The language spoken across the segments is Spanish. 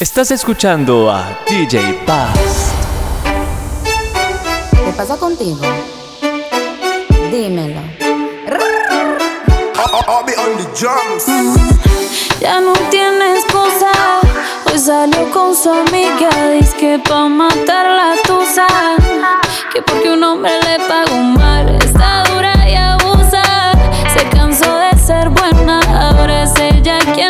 Estás escuchando a DJ Paz. ¿Qué pasa contigo? Dímelo. Mm, ya no tiene esposa. Hoy salió con su amiga. Dice que pa' matar la tusa. Que porque un hombre le pagó mal. Está dura y abusa. Se cansó de ser buena. Ahora es ella quien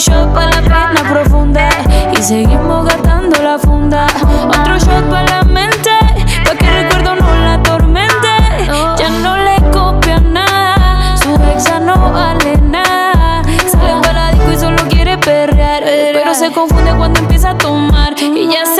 shot para la pena profunda y seguimos gastando la funda. Otro shot para la mente, pa' que el recuerdo no la atormente. Ya no le copia nada, su ex no vale nada. Sale para la disco y solo quiere perrear, pero se confunde cuando empieza a tomar y ya se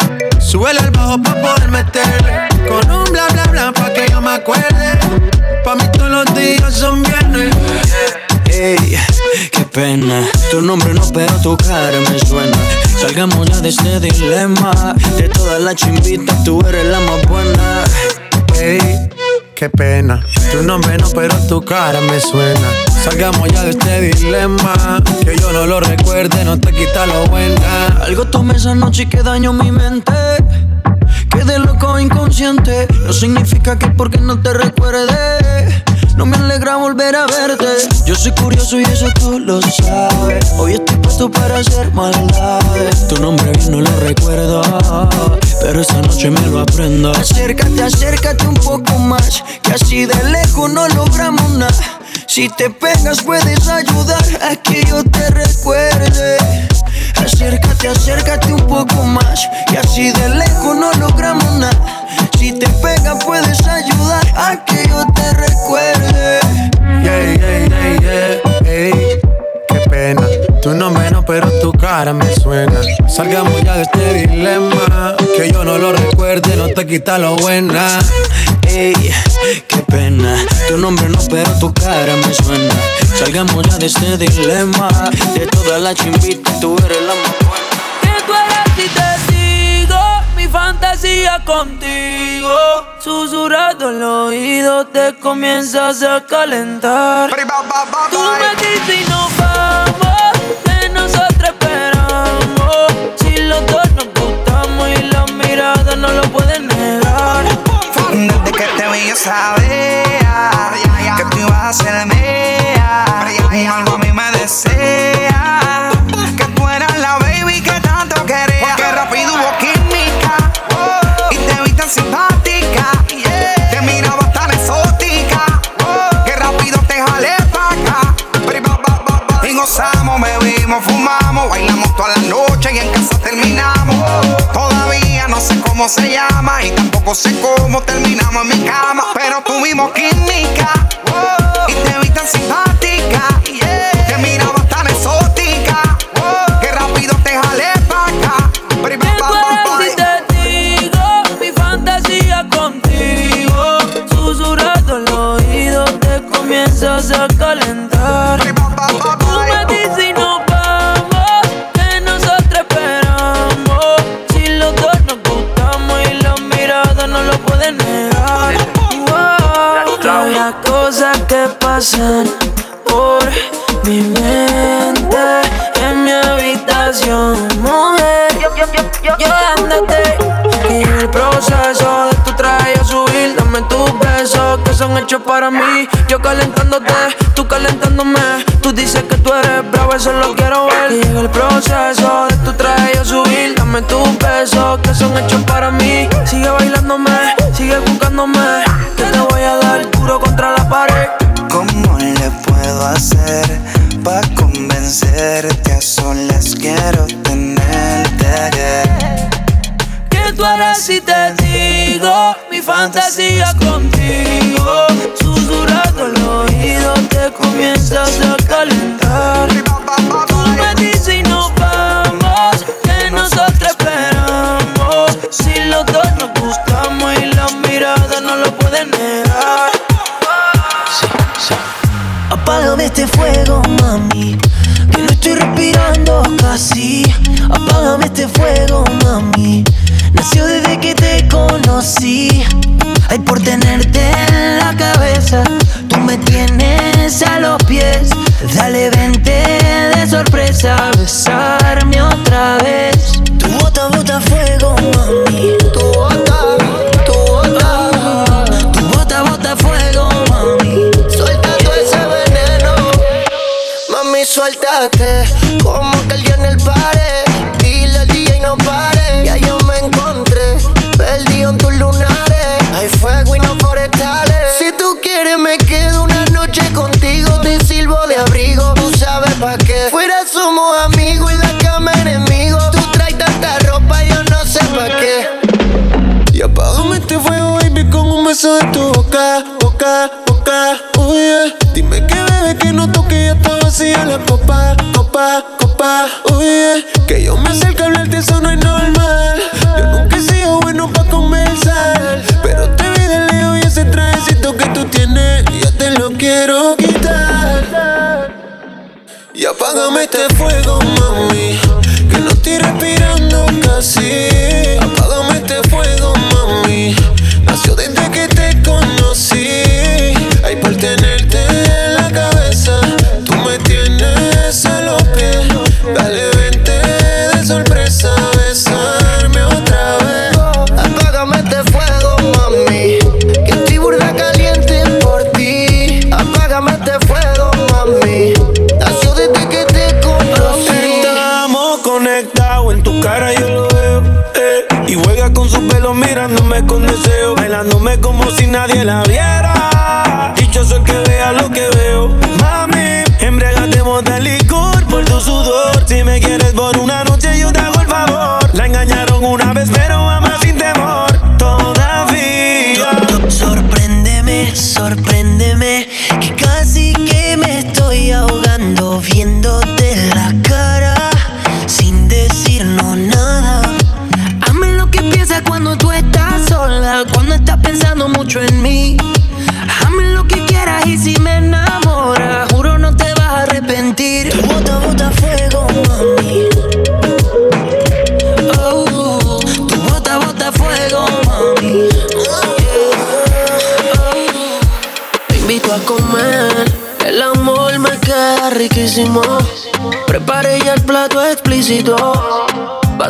Súbele al bajo pa' poder meterle. Con un bla bla bla pa' que yo me acuerde. Pa' mí todos los días son viernes. Ey, qué pena. Tu nombre no, pero tu cara me suena. Salgamos ya de este dilema. De todas las chimbitas, tú eres la más buena. Ey, qué pena. Tu nombre no, pero tu cara me suena. Salgamos ya de este dilema. Que yo no lo recuerde, no te quita lo buena. Algo tomé esa noche que dañó mi mente. Inconsciente. No significa que porque no te recuerde. No me alegra volver a verte. Yo soy curioso y eso tú lo sabes. Hoy estoy puesto para hacer maldades. Tu nombre bien no lo recuerdo, pero esa noche me lo aprendo. Acércate, acércate un poco más, que así de lejos no logramos nada. Si te pegas puedes ayudar a que yo te recuerde. Acércate, acércate un poco más, y así de lejos no logramos nada. Si te pegas puedes ayudar a que yo te recuerde. Yeah, yeah, yeah, yeah, ey, qué pena. Nombre no, pero tu cara me suena. Salgamos ya de este dilema. Que yo no lo recuerde, no te quita lo buena. Ey, pena. Tu nombre no, pero tu cara me suena. Salgamos ya de este dilema. De todas las chimbitas, tú eres la más buena. Que tú eres y te digo mi fantasía contigo. Susurrando al oído te comienzas a calentar. Tú me dices y nos vamos, que nosotros esperamos. Si los dos nos gustamos y la mirada no lo pueden negar. Desde que te vi yo sabía que tú ibas a ser mía. Algo a mí me desea que tú eras la baby que tanto quería. Porque rápido hubo química y te vi tan simpática. Te miraba tan exótica que rápido te jalé pa' acá. Y gozamos, bebimos, fumamos, bailamos toda la noche y en casa terminamos. Todavía no sé cómo se llama y tampoco sé cómo terminamos en mi cama. Pero tuvimos química y te vi tan simpática. Te pasan por mi mente en mi habitación, mujer. Llevándote y en el proceso de tu traje subir, dame tus besos que son hechos para mí. Yo calentándote, tú calentándome. Tú dices que tú eres bravo, eso lo quiero ver. Y en el proceso de tu traje subir, dame tus besos que son hechos para mí. Sigue bailándome, sigue buscándome. Puedo hacer para convencerte? A solas quiero tenerte. Que tú eres y te digo mi fantasía contigo. Susurrando al oído te comienzas a calentar. Tú me dices y nos vamos, que nosotros esperamos. Si los dos nos gustamos y la mirada no lo pueden negar. Apágame este fuego, mami. Que no estoy respirando casi. Apágame este fuego,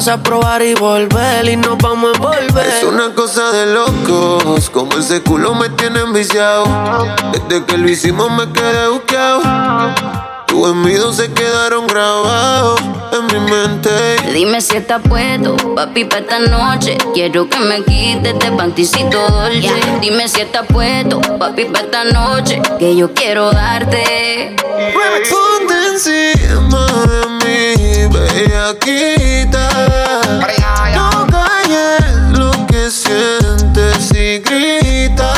Vas a probar y volver y nos vamos a envolver. Es una cosa de locos, como ese culo me tiene enviciado. Desde que lo hicimos me quedé buqueado. Tus envidios se quedaron grabados en mi mente. Dime si estás puesto, papi, para esta noche. Quiero que me quites de panticito dolce. Dime si estás puesto, papi, para esta noche. Que yo quiero darte. Ponte encima de mí, bellaquita. No calles lo que sientes y grita.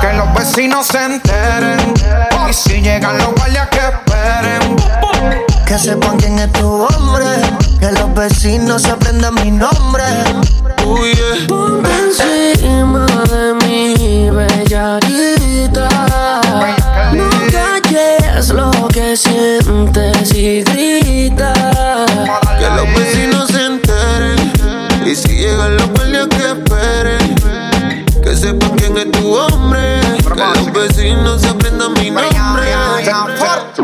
Que los vecinos se enteren. Y si llegan los guardias que esperen. Que sepan quién es tu hombre. Que los vecinos se aprendan mi nombre. Uy, yeah. Ponte encima de mi bellarita. No calles lo que sientes y grita. Llegan los guardias que esperen. Que sepan quién es tu hombre. Que los vecinos se aprendan mi nombre.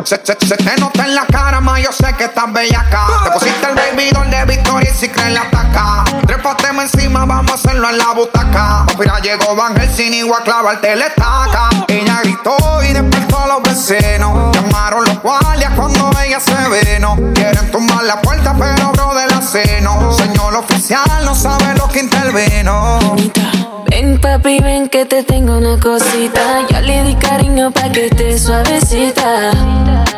Se, se, se te nota en la cara, ma, yo sé que estás bellaca. Te pusiste el baby doll de Victoria y si creen la ataca. Trépateme encima, vamos a hacerlo en la butaca. Mira, llegó Van Helsing y a clavarte la estaca. Ella gritó y despertó a los vecinos. Llamaron los guardias cuando ella se vino. Quieren tumbar la puerta, pero bro de la seno. Señor oficial, no sabe lo que intervino. Papi, ven que te tengo una cosita. Ya le di cariño pa' que esté suavecita.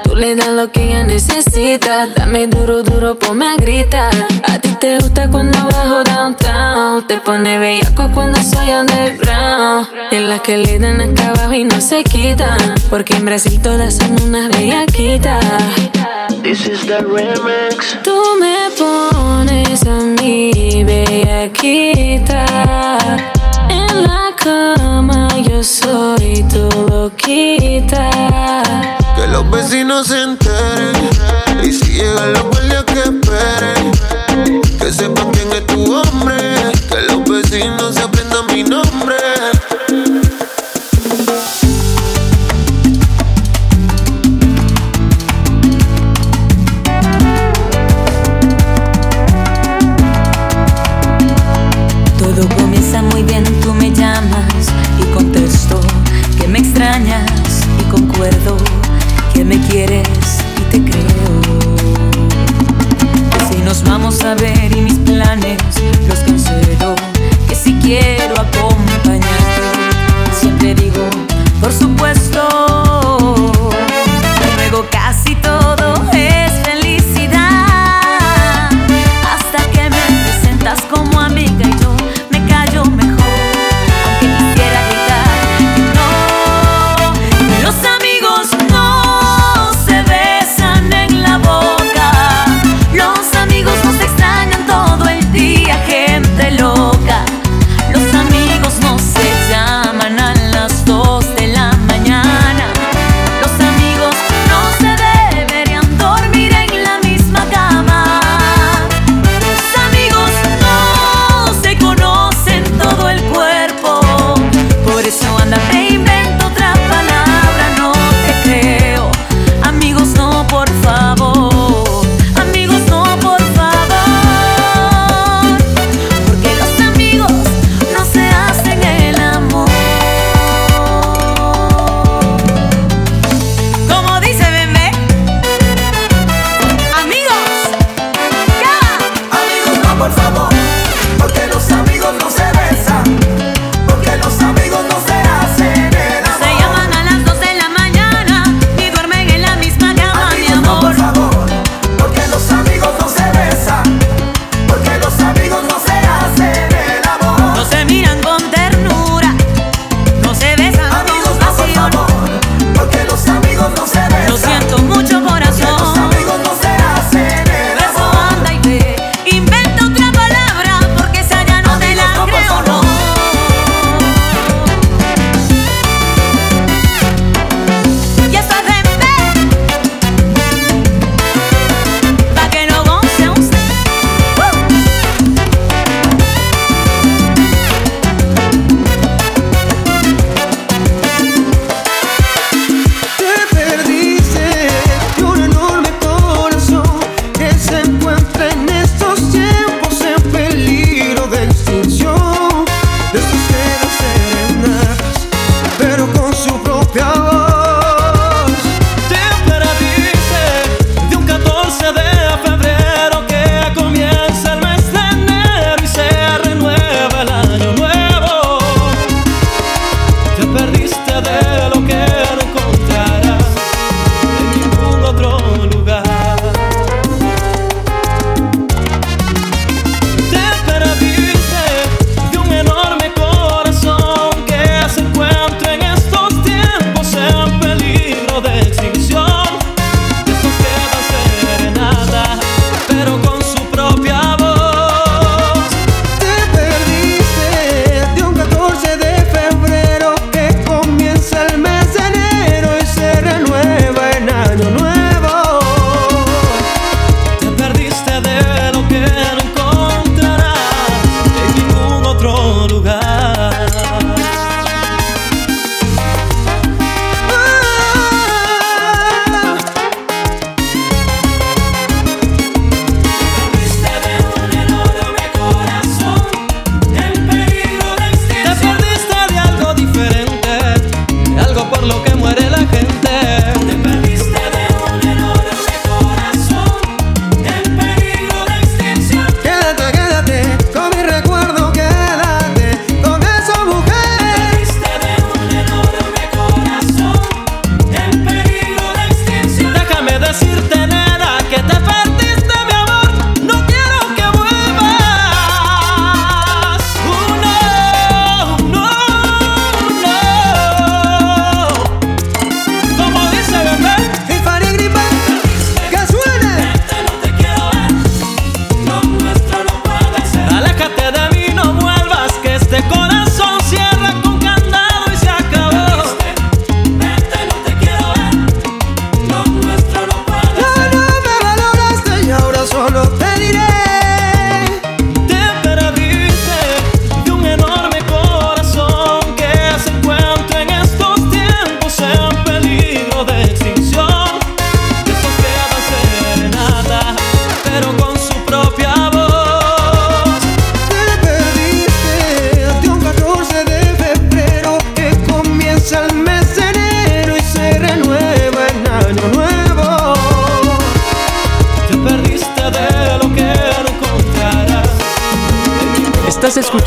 Tú le das lo que ella necesita. Dame duro, duro, ponme a gritar. A ti te gusta cuando bajo downtown. Te pone bellaco cuando soy underground. En las que le dan acá abajo y no se quitan. Porque en Brasil todas son unas bellaquitas. This is the remix. Tú me pones a mí bellaquita en la cama yo soy tu loquita. Que los vecinos se enteren. Y si llegan los guardias que esperen. Que sepan quién es tu hombre. Que los vecinos se aprendan mi nombre. y concuerdo que me quieres y te creo. Si nos vamos a ver y mis planes los cancelo, que si quiero acompañarte, siempre digo, por supuesto.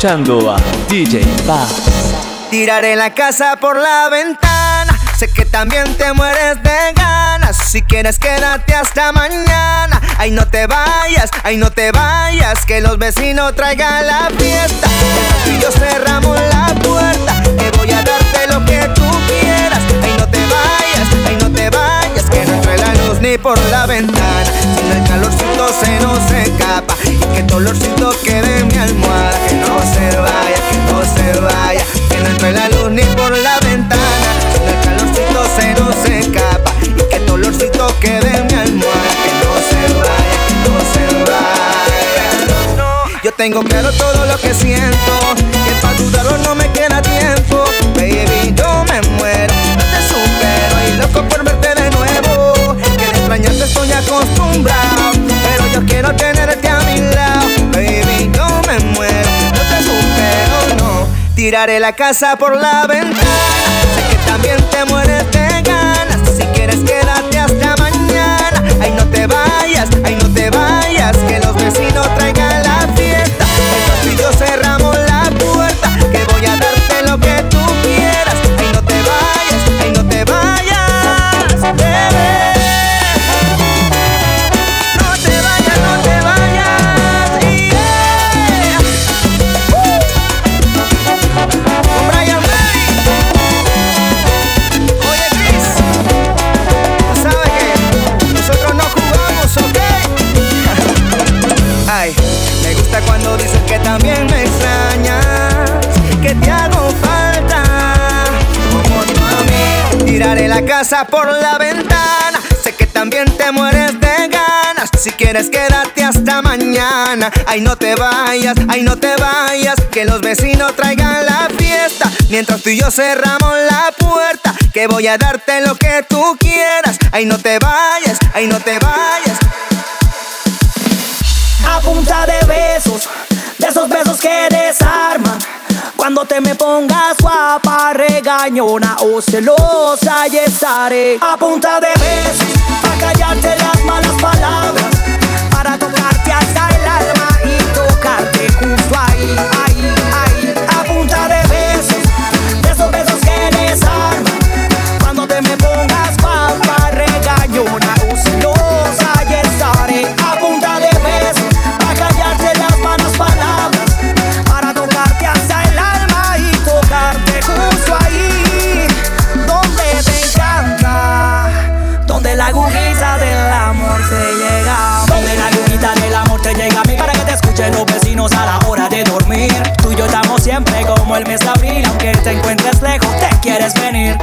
A DJ Paz. Tiraré la casa por la ventana. Sé que también te mueres de ganas. Si quieres, quédate hasta mañana. Ay, no te vayas, ay, no te vayas. Que los vecinos traigan la fiesta. Y yo cerramos la puerta. Que voy a darte lo que tú quieras. Ay, no te vayas, ay, no te vayas. Que no entre la luz ni por la ventana. Si el calorcito se nos escapa. Que el dolorcito quede en mi almohada. Que no se vaya, que no se vaya. Que no entre la luz ni por la ventana. Si el calorcito se nos escapa. Y que el dolorcito quede en mi almohada. Que no se vaya, que no se vaya. Yo tengo claro todo lo que siento. Que para dudarlo no me queda tiempo. Baby, yo me muero. No te supero. Y loco por verte de nuevo. Que de extrañarte estoy acostumbrado. Pero yo quiero tenerte me muero. No te supero, no. Tiraré la casa por la ventana. Sé que también te mueres de ganas. Si quieres, quédate hasta mañana. Ay, no te vayas, ay, no te vayas. Que los vecinos traigan la fiesta. Y yo cerramos la puerta. Que voy a darte lo que tú quieras. Ay, no te vayas, ay, no te vayas. Bebé. Casa por la ventana. Sé que también te mueres de ganas. Si quieres, quédate hasta mañana. Ay, no te vayas, ay, no te vayas. Que los vecinos traigan la fiesta. Mientras tú y yo cerramos la puerta. Que voy a darte lo que tú quieras. Ay, no te vayas, ay, no te vayas. a punta de besos, de esos besos que desarman. Cuando te me pongas guapa, regañona o celosa, y estaré. A punta de besos, para callarte las malas palabras, para tocarte hasta el alma y tocarte justo ahí, como el mes de aunque te encuentres lejos, te quieres venir.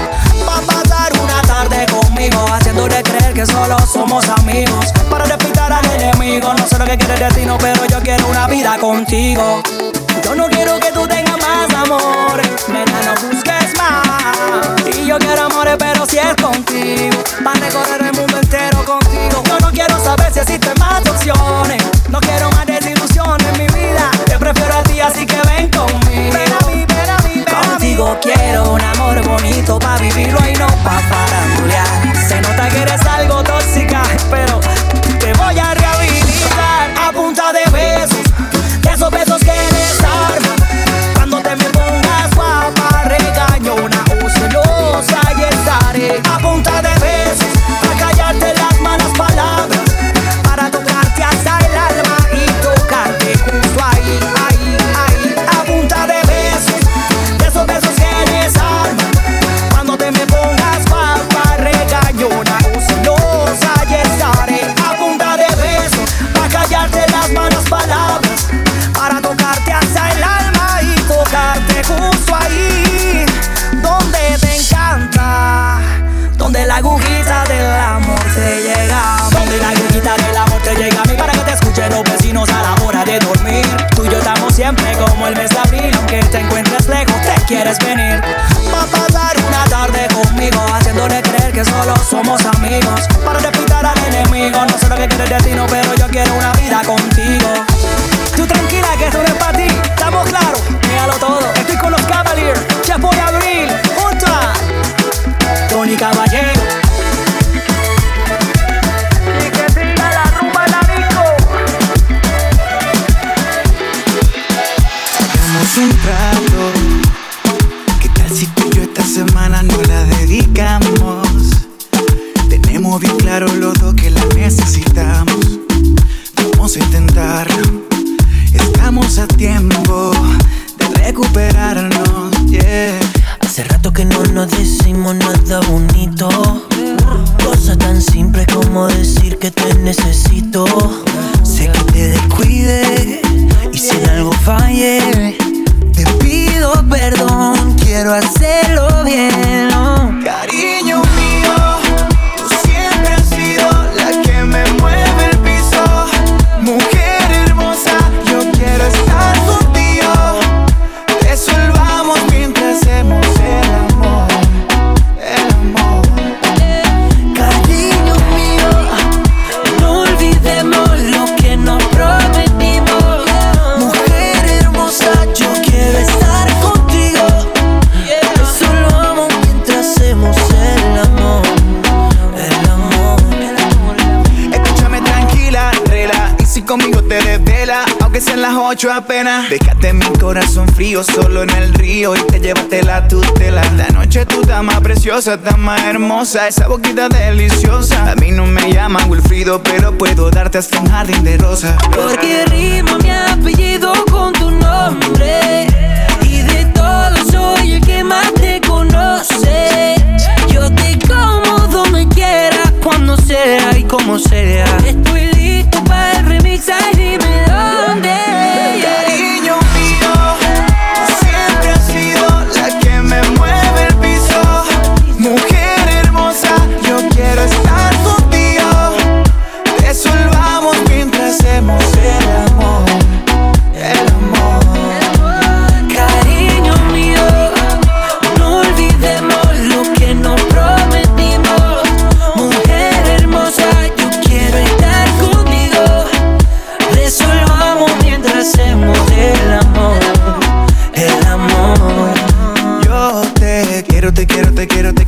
Va a pasar una tarde conmigo, haciéndole creer que solo somos amigos. Para despistar al enemigo, no sé lo que quieres destino, pero yo quiero una vida contigo. Yo no quiero que tú tengas más amor, nena, no busques más. Y yo quiero amores, pero si es contigo, va a recorrer el mundo entero contigo. Yo no quiero saber si existen más opciones, no quiero más desilusiones en mi vida. Te prefiero a ti, así que Quiero un amor bonito pa' vivirlo y no pa' farandulear. Se nota que eres algo tóxica, pero te voy a rehabilitar a punta de besos, de esos besos que desarman. Cuando te me pongas guapa, regañona o celosa, y estaré a punta de quieres venir. Va a pasar una tarde conmigo, haciéndole creer que solo somos amigos, para despistar al enemigo. No sé lo que quieres destino, pero yo quiero una vida contigo. Las ocho apenas. Déjate mi corazón frío solo en el río y te llévate la tutela. La noche tú estás más preciosa, estás más hermosa. Esa boquita deliciosa. A mí no me llaman Wilfrido, pero puedo darte hasta un jardín de rosa. Porque rima mi apellido con tu nombre. Y de todos soy el que más te conoce. Yo te como donde quiera, cuando sea y como sea. Estoy listo para el remix, ay, dime dónde.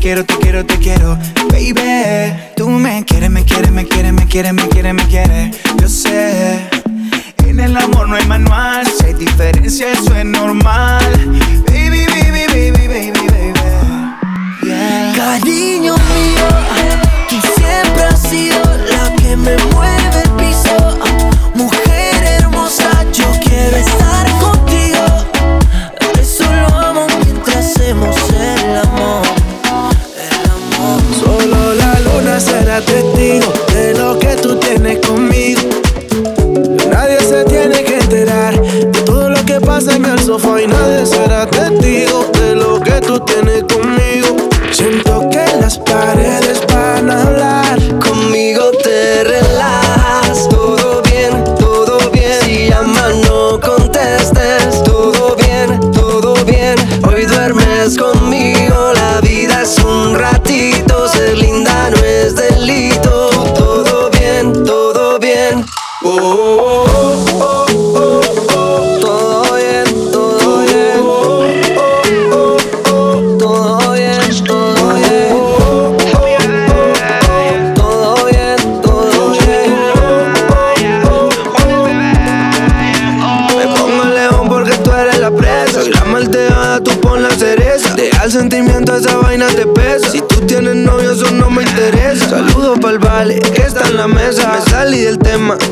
Quiero, te quiero, te quiero, baby. Tú me quieres, me quieres, me quieres, me quieres, me quieres, me quieres. Yo sé. En el amor no hay manual, si hay diferencia eso es normal. Baby, baby, baby, baby, baby. Yeah. Cariño mío, tú siempre has sido la que me mueve testigo de lo que tú tienes conmigo. Nadie se tiene que enterar de todo lo que pasa en el sofá y nadie será testigo de lo que tú tienes conmigo.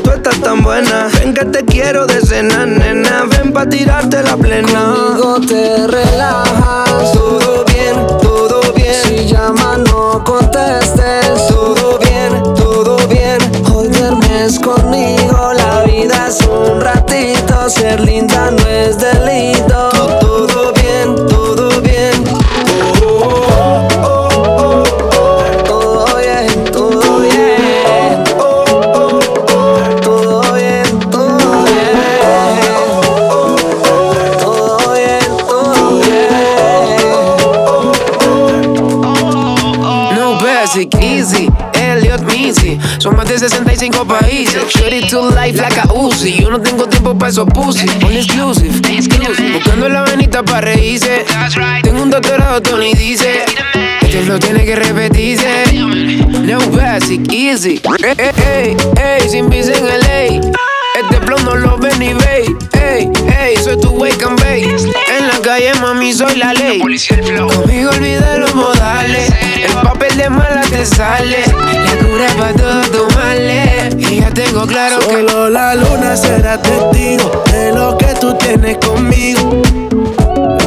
Tú estás tan buena. Ven que te quiero de cena, nena. Ven pa' tirarte la plena. Easy, Elliot Missy Son más de 65 países. Shorty to life like a Uzi. Yo no tengo tiempo para esos pussy. All exclusive, exclusive. Buscando la venita para reírse. Tengo un doctorado, Tony dice. Este flow tiene que repetirse. No basic, easy. Ey, ey, ey, sin visa en LA este flow no lo ven ni ve. Ey, ey, soy tu wake and bake. En la calle, mami, soy la ley. Conmigo olvida los modales. El papel de mala te sale. La cura para todos tus males. Y ya tengo claro que. Solo la luna será testigo de lo que tienes conmigo.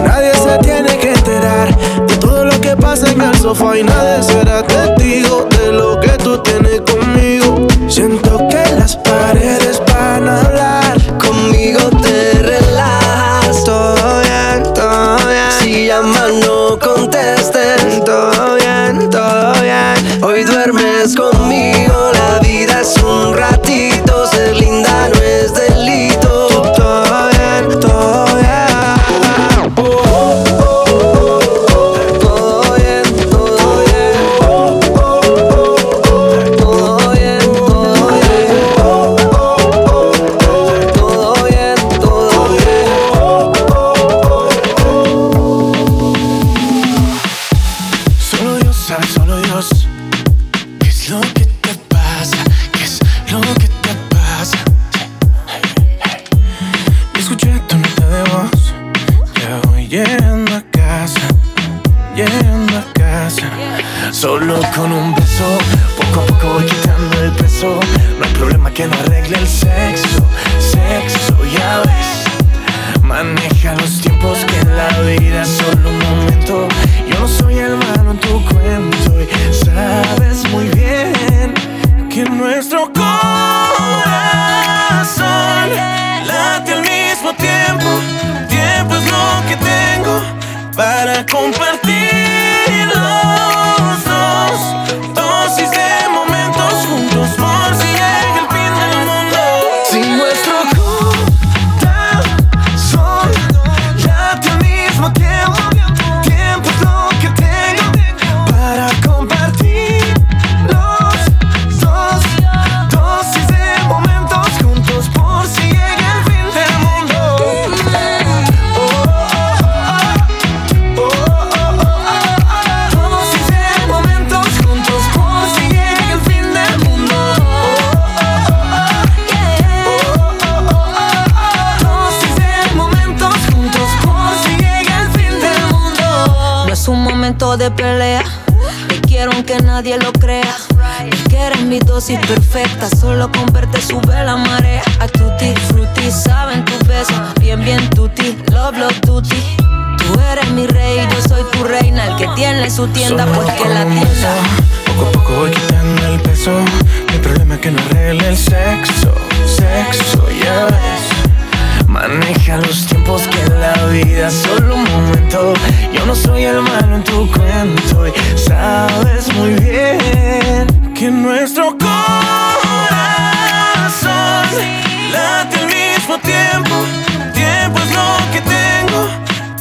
Nadie se tiene que enterar de todo lo que pasa en el sofá y nadie será testigo de lo que tú tienes conmigo. Siento que las paredes hablar. Conmigo te relajas. Todo bien, todo bien. Si llaman, no contesten. Todo bien, todo bien. Hoy duermes conmigo. La vida es un ratito. Tiene su tienda, pues que la tienda. Poco a poco voy quitando el peso. Mi problema es que no arregle el sexo. Sexo, ya ves. Maneja los tiempos que en la vida es solo un momento. Yo no soy el malo en tu cuento. Y sabes muy bien que nuestro corazón late al mismo tiempo. Tiempo es lo que tengo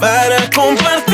para compartir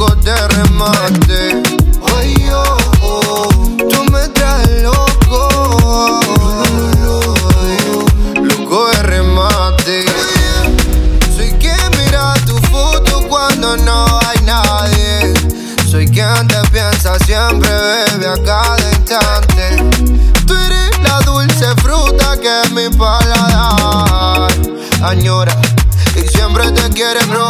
loco de remate. Ay, oh, oh, tú me traes loco. Loco de remate. Soy quien mira tu foto cuando no hay nadie. Soy quien te piensa siempre, bebe a cada instante. Tú eres la dulce fruta que mi paladar añora y siempre te quiere probar.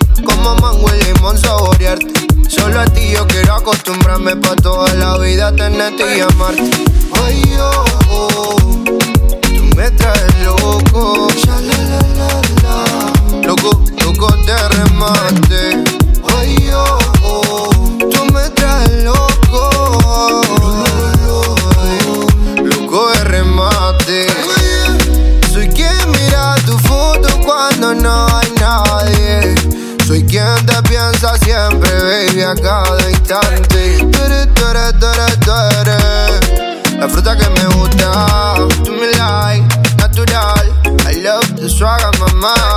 Como mango y limón saborearte. Solo a ti yo quiero acostumbrarme pa' toda la vida tenerte y amarte. Ay, oh, oh, tú me traes loco. Loco, loco de remate. Ay, oh, oh, tú me traes. Loco Soy quien te piensa siempre, baby, a cada instante. Tú eres, tú eres, tú eres, tú eres La fruta que me gusta. Tú me like, natural. I love the swagger, mamá.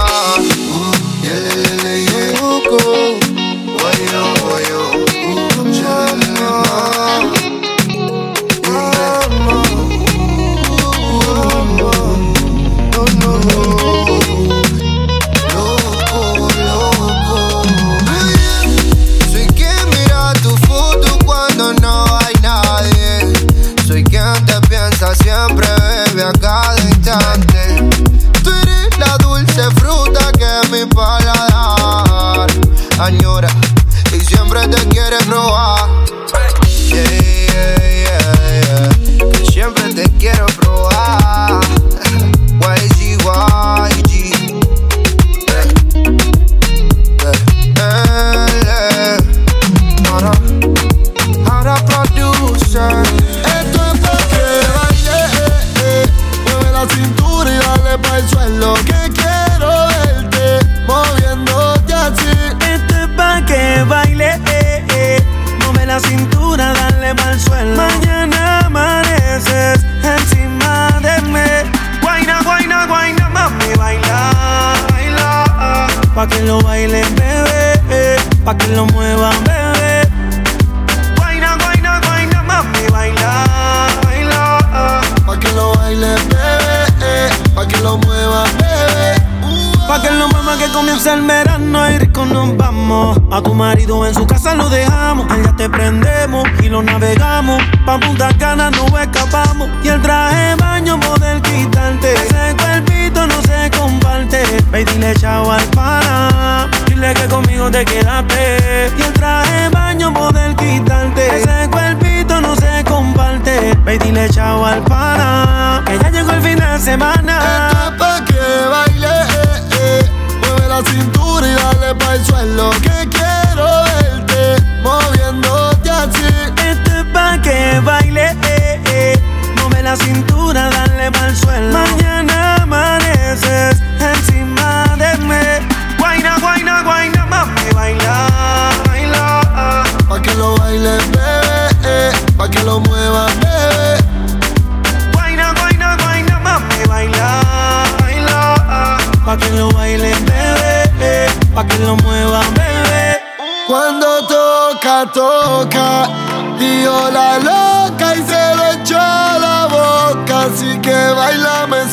A tu marido en su casa lo dejamos. Allá te prendemos y lo navegamos. Pa' Punta Cana no escapamos. Y el traje baño poder quitarte. Ese cuerpito no se comparte. Ve dile chao al pana. Dile que conmigo te quedaste. Y el traje baño poder quitarte. Ese cuerpito no se comparte. Ve dile chao al pana. Que ya llegó el fin de semana. Esto es pa' que la cintura y dale pa' el suelo. Que quiero verte moviéndote así. Esto es pa' que baile, eh, eh. Mueve la cintura, dale pa'l suelo. Mañana amaneces encima de mí. Guaina, guaina, guaina, mami, baila, baila. Pa' que lo baile, bebé, eh. pa' que lo mueva, bebé. Guaina, guaina, guaina, mami, baila, baila. Pa' que lo bebé, eh. Pa' que lo muevan, bebé. Cuando toca, toca. Dio la loca y se le echó la boca. Así que baila, me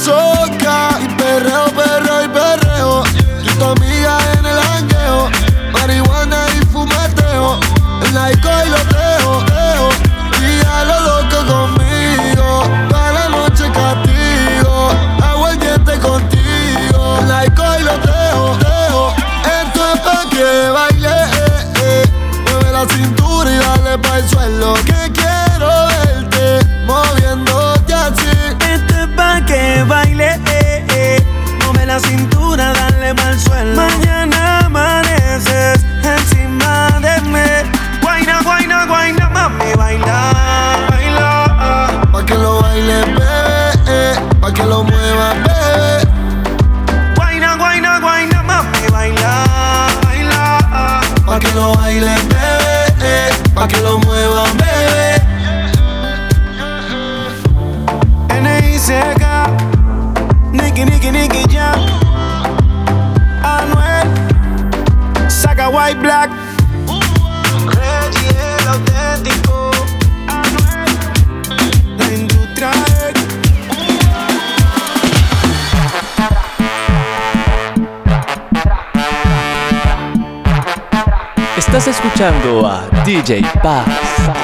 DJ Paz.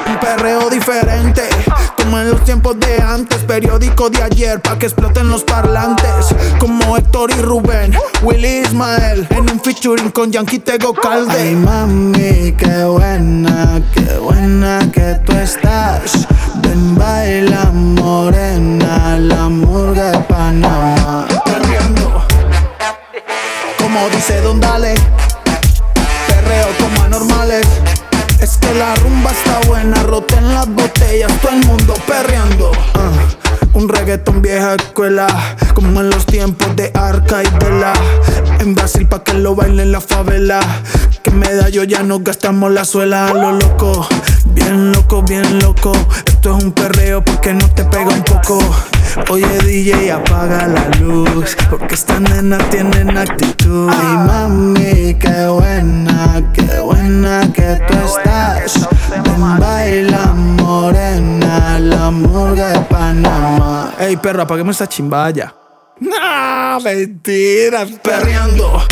Un perreo diferente, como en los tiempos de antes. Periódico de ayer, pa' que exploten los parlantes. Como Héctor y Rubén, Willy Ismael. En un featuring con Yankee Tego Calde. Ay, mami, qué buena, qué buena que tú estás. Ven, baila morena, la murga de Panamá. Perreando, como dice Don Dale Medallo ya no gastamos la suela a lo loco. Bien loco, bien loco. Esto es un perreo porque no te pega un poco. Oye DJ apaga la luz Porque estas nenas tienen actitud Y mami, qué buena, qué buena que tú estás Ven baila morena, la murga de Panamá Ey perro, apaguemos esta chimbaya Nah, mentira, perreando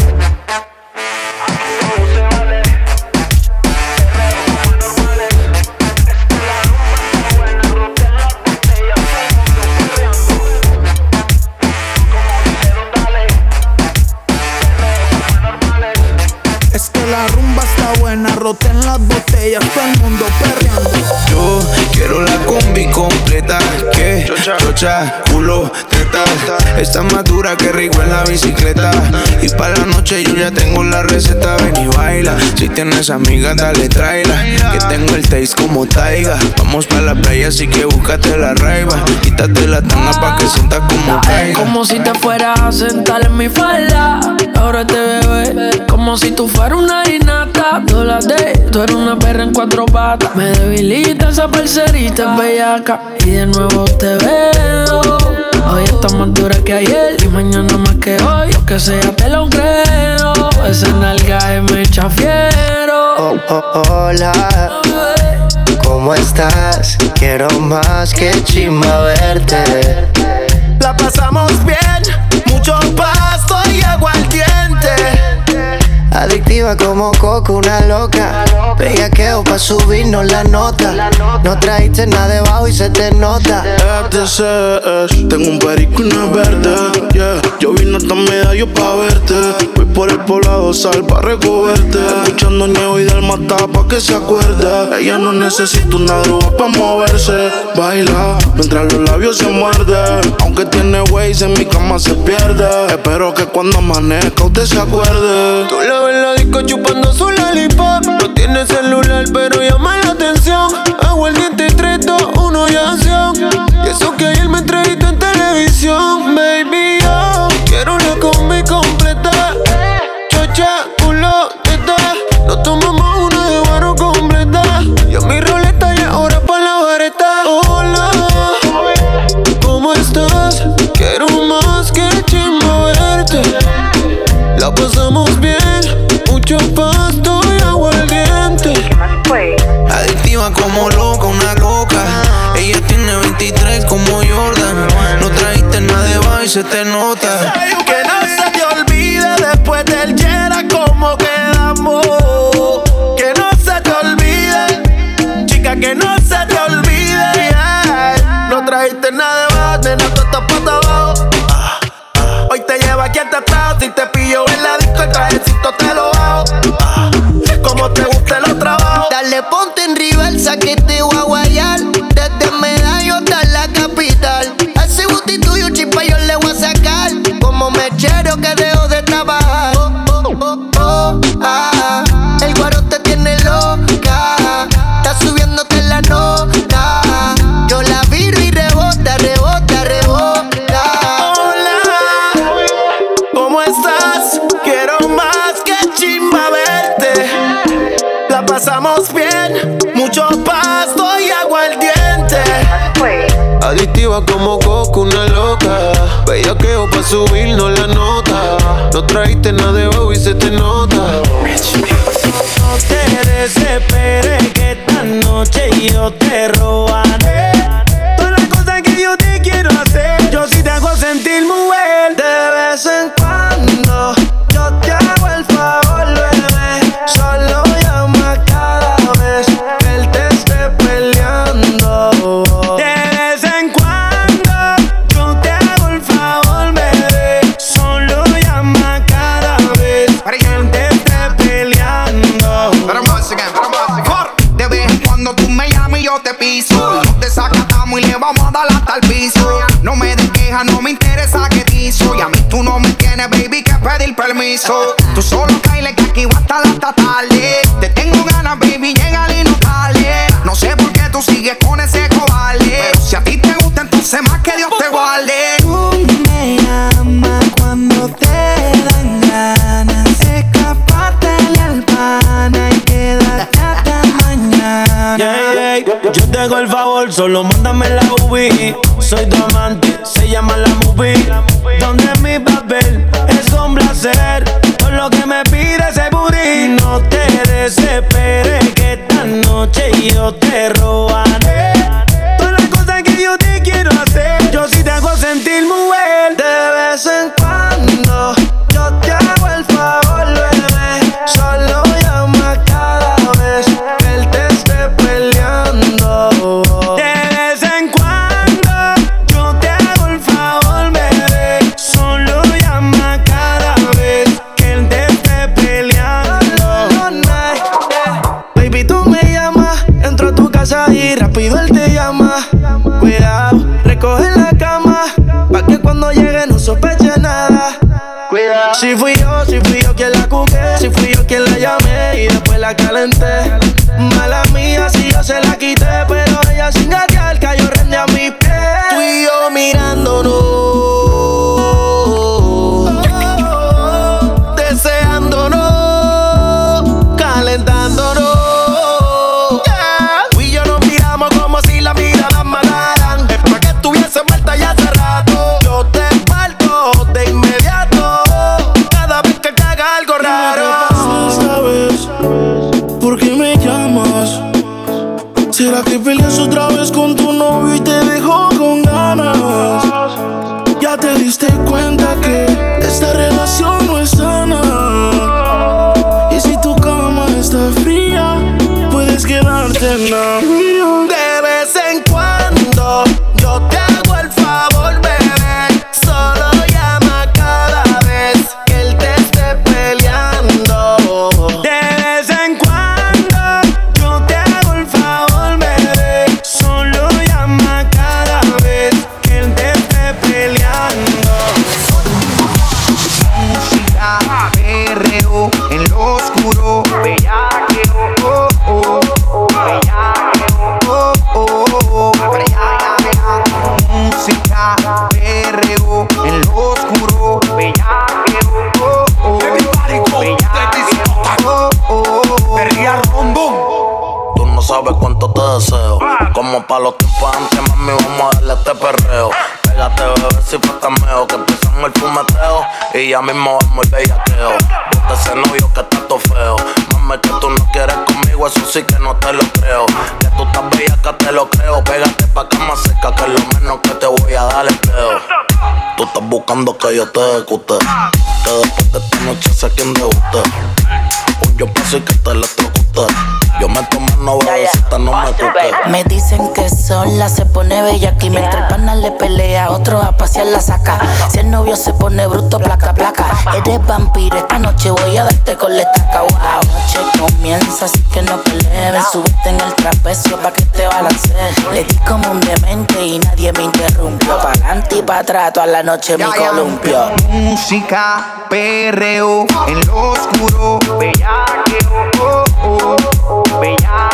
Chocha, culo, teta. Está más dura que rico en la bicicleta. Y para la noche yo ya tengo la receta. Ven y baila. Si tienes amigas, dale, tráela. Que tengo el taste como taiga. Vamos para la playa, así que búscate la raiva. Quítate la tanga pa' que sientas como caiga. Como si te fueras a sentar en mi falda. Ahora te bebé. Como si tú fueras una inata. No la de, tú eres una perra en cuatro patas. Me debilita esa parcerita bellaca. Y de nuevo te veo. Hoy está más dura que ayer. Y mañana más que hoy. Lo que sea, te lo creo. Esa nalga es me chafiero. Oh, oh, hola, ¿cómo estás? Quiero más que chimba verte. La pasamos bien, Adictiva como coco, una loca. Bellaqueo pa' subirnos la nota. No trajiste nada debajo y se te nota. Tengo un perico y una verde, yeah. Yo vine hasta medallo pa' verte. Voy por el poblado sal pa' recogerte. Escuchando Niego y del mata pa' que se acuerde. Ella no necesita una droga pa' moverse. Baila mientras los labios se muerden. Aunque tiene ways en mi cama se pierde. Espero que cuando amanezca usted se acuerde. Tú la ves la chupando su lollipop. No tiene celular, pero llama la atención. Hago el diente 3, 2, 1 y acción. Y eso que ayer se te nota. Trajiste nada de y se te nota. No te desesperes que esta noche yo te robaré. Yo te hago el favor, solo mándame la UV. Soy tu amante, se llama la movie. Donde mi papel es un placer. Todo lo que me pide ese booty. No te desesperes que esta noche yo te robaré. Si fui yo, si fui yo quien la cuqué, si fui yo quien la llamé y después la calenté. Mala mía, si yo se la quité, pero ella sin gatear cayó rende a mis pies. Tú y yo mirándonos, ¿Será que peleas ya mismo vamos el bellaqueo. Bota ese novio que está todo feo. Mami, que tú no quieres conmigo, eso sí que no te lo creo. Que tú estás bella, que te lo creo. Pégate pa' cama seca, que es lo menos que te voy a dar empleo. Tú estás buscando que yo te ejecute. Que después de esta noche sé quién debuste. Un yo paso y que te electrocute. Me bebecita, no me. Me dicen que sola se pone bella aquí mientras el pana le pelea, otro a pasear la saca. Si el novio se pone bruto, placa, placa. Eres vampiro, esta noche voy a darte con la estaca. Wow, noche comienza, así que no peleen. Subiste en el trapecio pa' que te balancees. Le di como un demente y nadie me interrumpió. Pa' adelante y pa' atrás, toda la noche mi columpio. Música, perreo, en lo oscuro, bellaqueo, oh, oh, oh,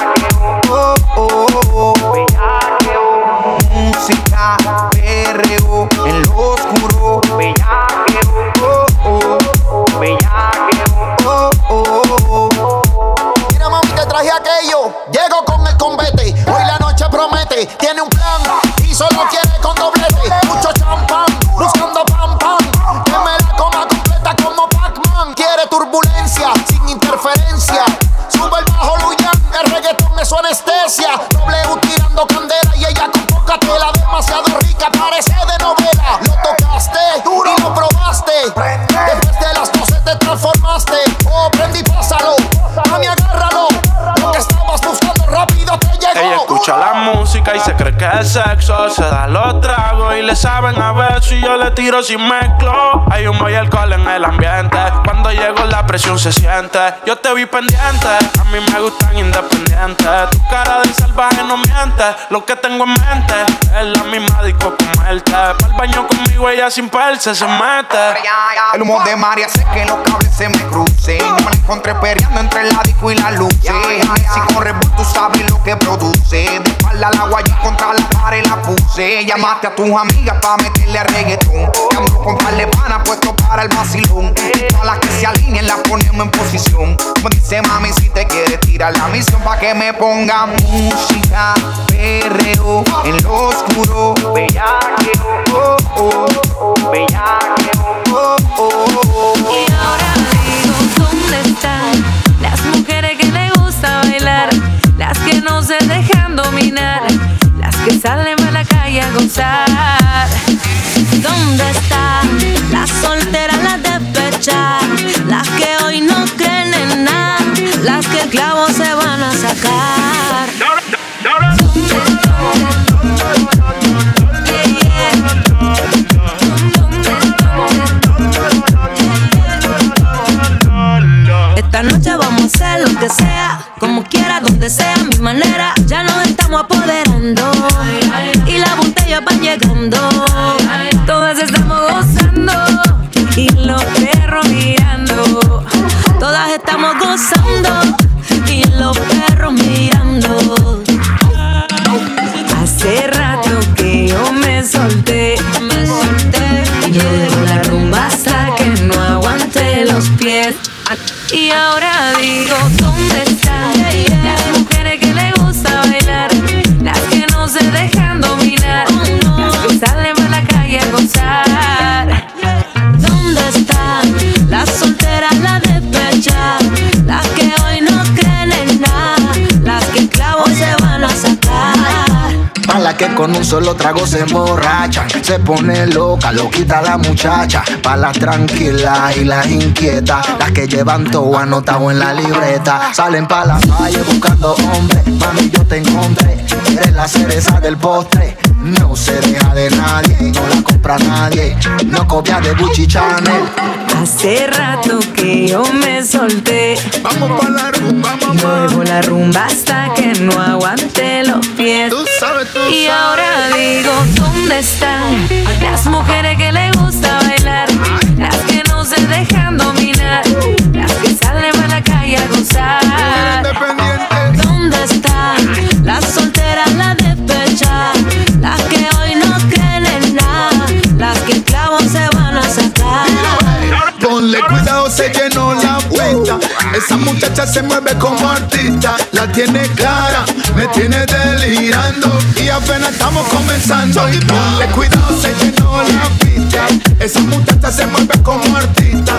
tragos y si yo le tiro sin mezclo. Hay humo y alcohol en el ambiente. Cuando llego la presión se siente. Yo te vi pendiente, a mí me gustan independientes. Tu cara de salvaje no miente. Lo que tengo en mente es la misma disco Para el baño conmigo ella sin perse se mete. El humo de María hace que los cables se me crucen. Me la encontré peleando entre la disco y la luz. Si corre, tú sabes lo que produce. De espalda al agua y contra la pared la puse. Llamaste a tus amigas pa' meterle a reggaetón. Ando con par de pana puesto para el vacilón. todas las que se alineen las ponemos en posición. Como dice mami, si te quieres tirar la misión pa' que me ponga música. Perreo en lo oscuro. Bellaqueo, oh, oh, oh, oh, oh, Y ahora digo, ¿dónde están las mujeres que le gusta bailar? Las que no se dejan dominar, las que salen a la calle a gozar. ¿Dónde están las solteras, las despechadas? Las que hoy no creen en nada, las que el clavo se van a sacar. A hacer lo que sea, como quiera, donde sea, mi manera. Ya nos estamos apoderando y la botella va llegando. Estamos gozando y los perros mirando. Todas estamos gozando y los perros mirando. Hace rato que yo me solté, me solté. Yo la rumba hasta que no aguante los pies. Y ahora digo, ¿dónde que con un solo trago se emborrachan, se pone loca, lo quita la muchacha. Pa' las tranquilas y las inquietas, las que llevan todo anotado en la libreta. Salen pa' la calle buscando hombres, mami yo te encontré, eres la cereza del postre. No se deja de nadie, no la compra nadie, no copia de Gucci Chanel. Hace rato que yo me solté. Vamos pa' la rumba, mamá. Luego la rumba hasta que no aguante los pies. Tú sabes, tú y ahora digo, ¿dónde están las mujeres que le gusta bailar? Las que no se dejan dominar, las que salen a la calle a gozar. Esa muchacha se mueve como artista, la tiene clara, me tiene delirando. Y apenas estamos comenzando. Y ponle cuidado, se llenó la pista. Esa muchacha se mueve como artista,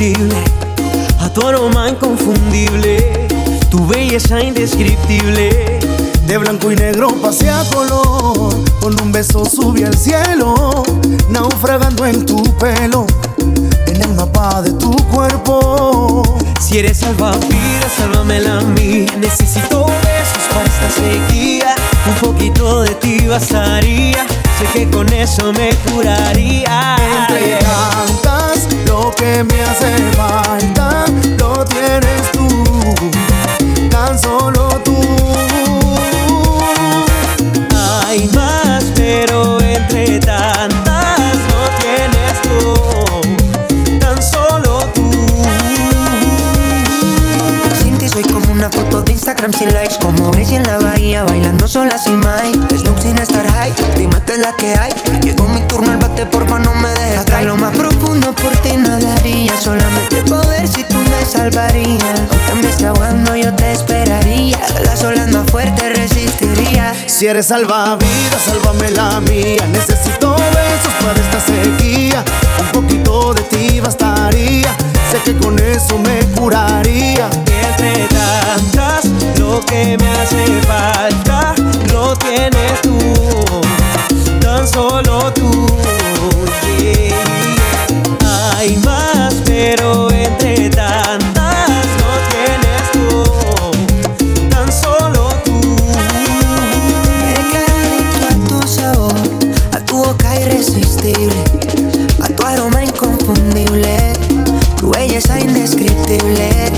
a tu aroma inconfundible, tu belleza indescriptible. De blanco y negro pasé a color, con un beso subí al cielo, naufragando en tu pelo, en el mapa de tu cuerpo. Si eres salvavidas, sálvame la mía. Necesito besos para esta sequía. Un poquito de ti bastaría. Sé que con eso me curaría. Entre lo que me hace falta lo tienes tú, tan solo tú. Hay más, pero entre tantas lo tienes tú, tan solo tú. Sin ti soy como una foto de Instagram sin likes, como Messi en la bahía bailando sola sin Mike, Snoop sin estar high la que hay. Llegó mi turno, el bate porfa no me deja Acá lo más profundo por ti nadaría. Solamente poder si tú me salvarías. Aunque me esté ahogando, yo te esperaría. Las olas más fuertes resistiría. Si eres salvavidas, sálvame la mía. Necesito besos para esta sequía. Un poquito de ti bastaría. Sé que con eso me curaría. Entre tantas, lo que me hace falta lo tienes tú tan solo tú. Hay más, pero entre tantas no tienes tú, tan solo tú. Me a tu sabor, a tu boca irresistible, a tu aroma inconfundible, tu belleza indescriptible.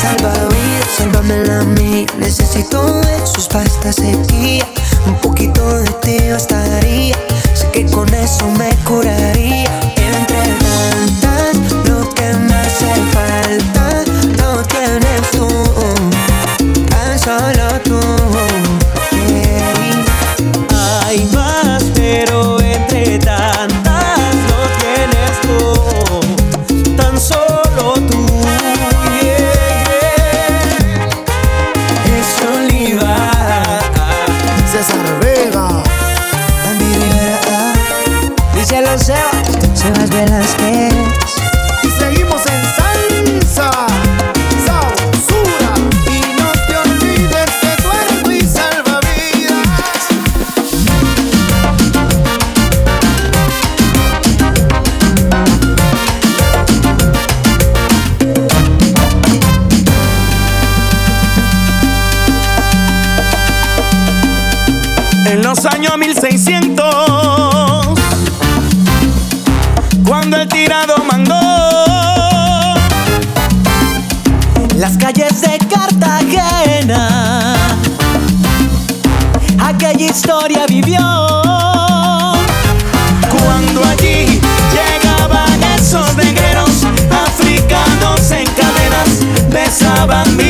salvavidas, sálvamela a mí Necesito de sus pastas sequía. Un poquito de ti bastaría. Sé que con eso me curaría. Entrenar cuando el tirado mandó. Las calles de Cartagena, aquella historia vivió. Cuando allí llegaban esos negreros, africanos en cadenas, besaban mi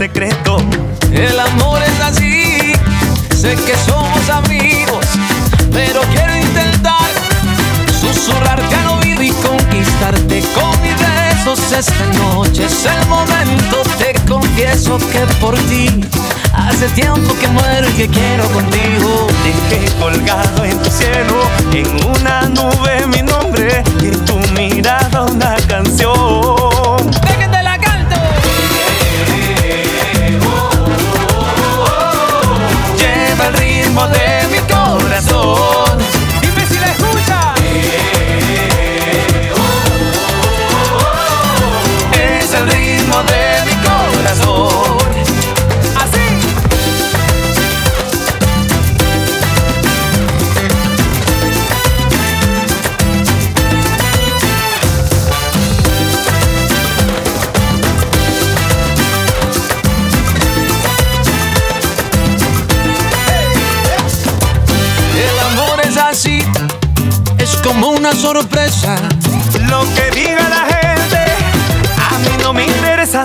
El amor es así, sé que somos amigos, pero quiero intentar susurrarte al oído y conquistarte con mis besos. Esta noche es el momento, te confieso que por ti. Hace tiempo que muero y que quiero contigo. Dejé colgado en tu cielo, en una nube mi nombre y en tu mirada una canción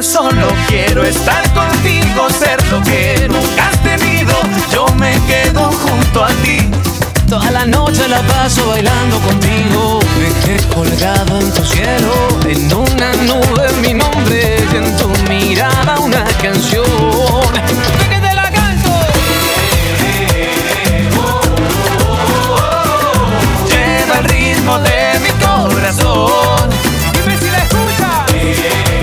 solo quiero estar contigo, ser lo que nunca has tenido. Yo me quedo junto a ti. Toda la noche la paso bailando contigo. Me quedé colgado en tu cielo, en una nube mi nombre, en tu mirada una canción. de mi corazón. Dime si la escucha.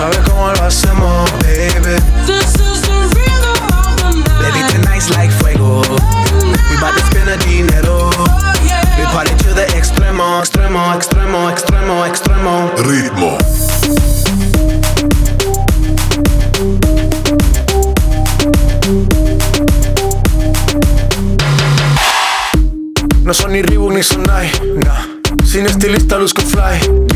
Sabes cómo lo hacemos, baby. Baby, tonight's like fuego. We bout to spend a dinero. We party to the extremo, extremo, extremo, extremo, extremo. Ritmo. No son ni Reebok ni Sonai, nah. Sin estilista luzco fly.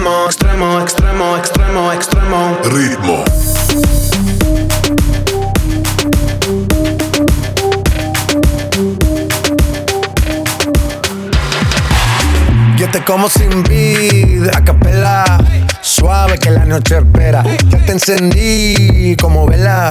extremo, extremo, extremo, extremo, extremo. Ritmo. Yo te como sin vida, a capela. Suave que la noche espera. Ya te encendí como vela.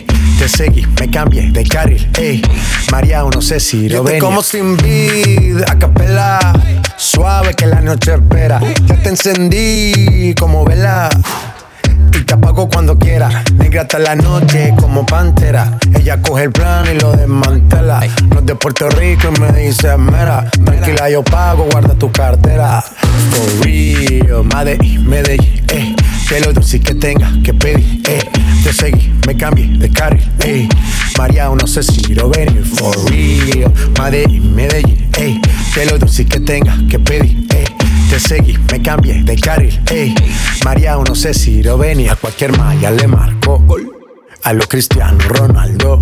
Te seguí, me cambié de carril, ey. María, no sé si lo venir. como sin vida, a capela. Suave que la noche espera. Ya te encendí como vela. y te apago cuando quiera. Negra hasta la noche como pantera. Ella coge el plan y lo desmantela. No es de Puerto Rico y me dice mera. Tranquila, yo pago, guarda tu cartera. For real, Medellín, Medellín, eh. Que lo dulce que tenga que pedir, eh. Te seguí, me cambié de carril, eh. María, no sé si lo venir. For real, Medellín, Medellín, eh. Que lo dulce que tenga que pedir, eh. Te seguí, me cambié de carril, ey. María, no sé si lo venía, cualquier malla le marco. A lo Cristiano Ronaldo.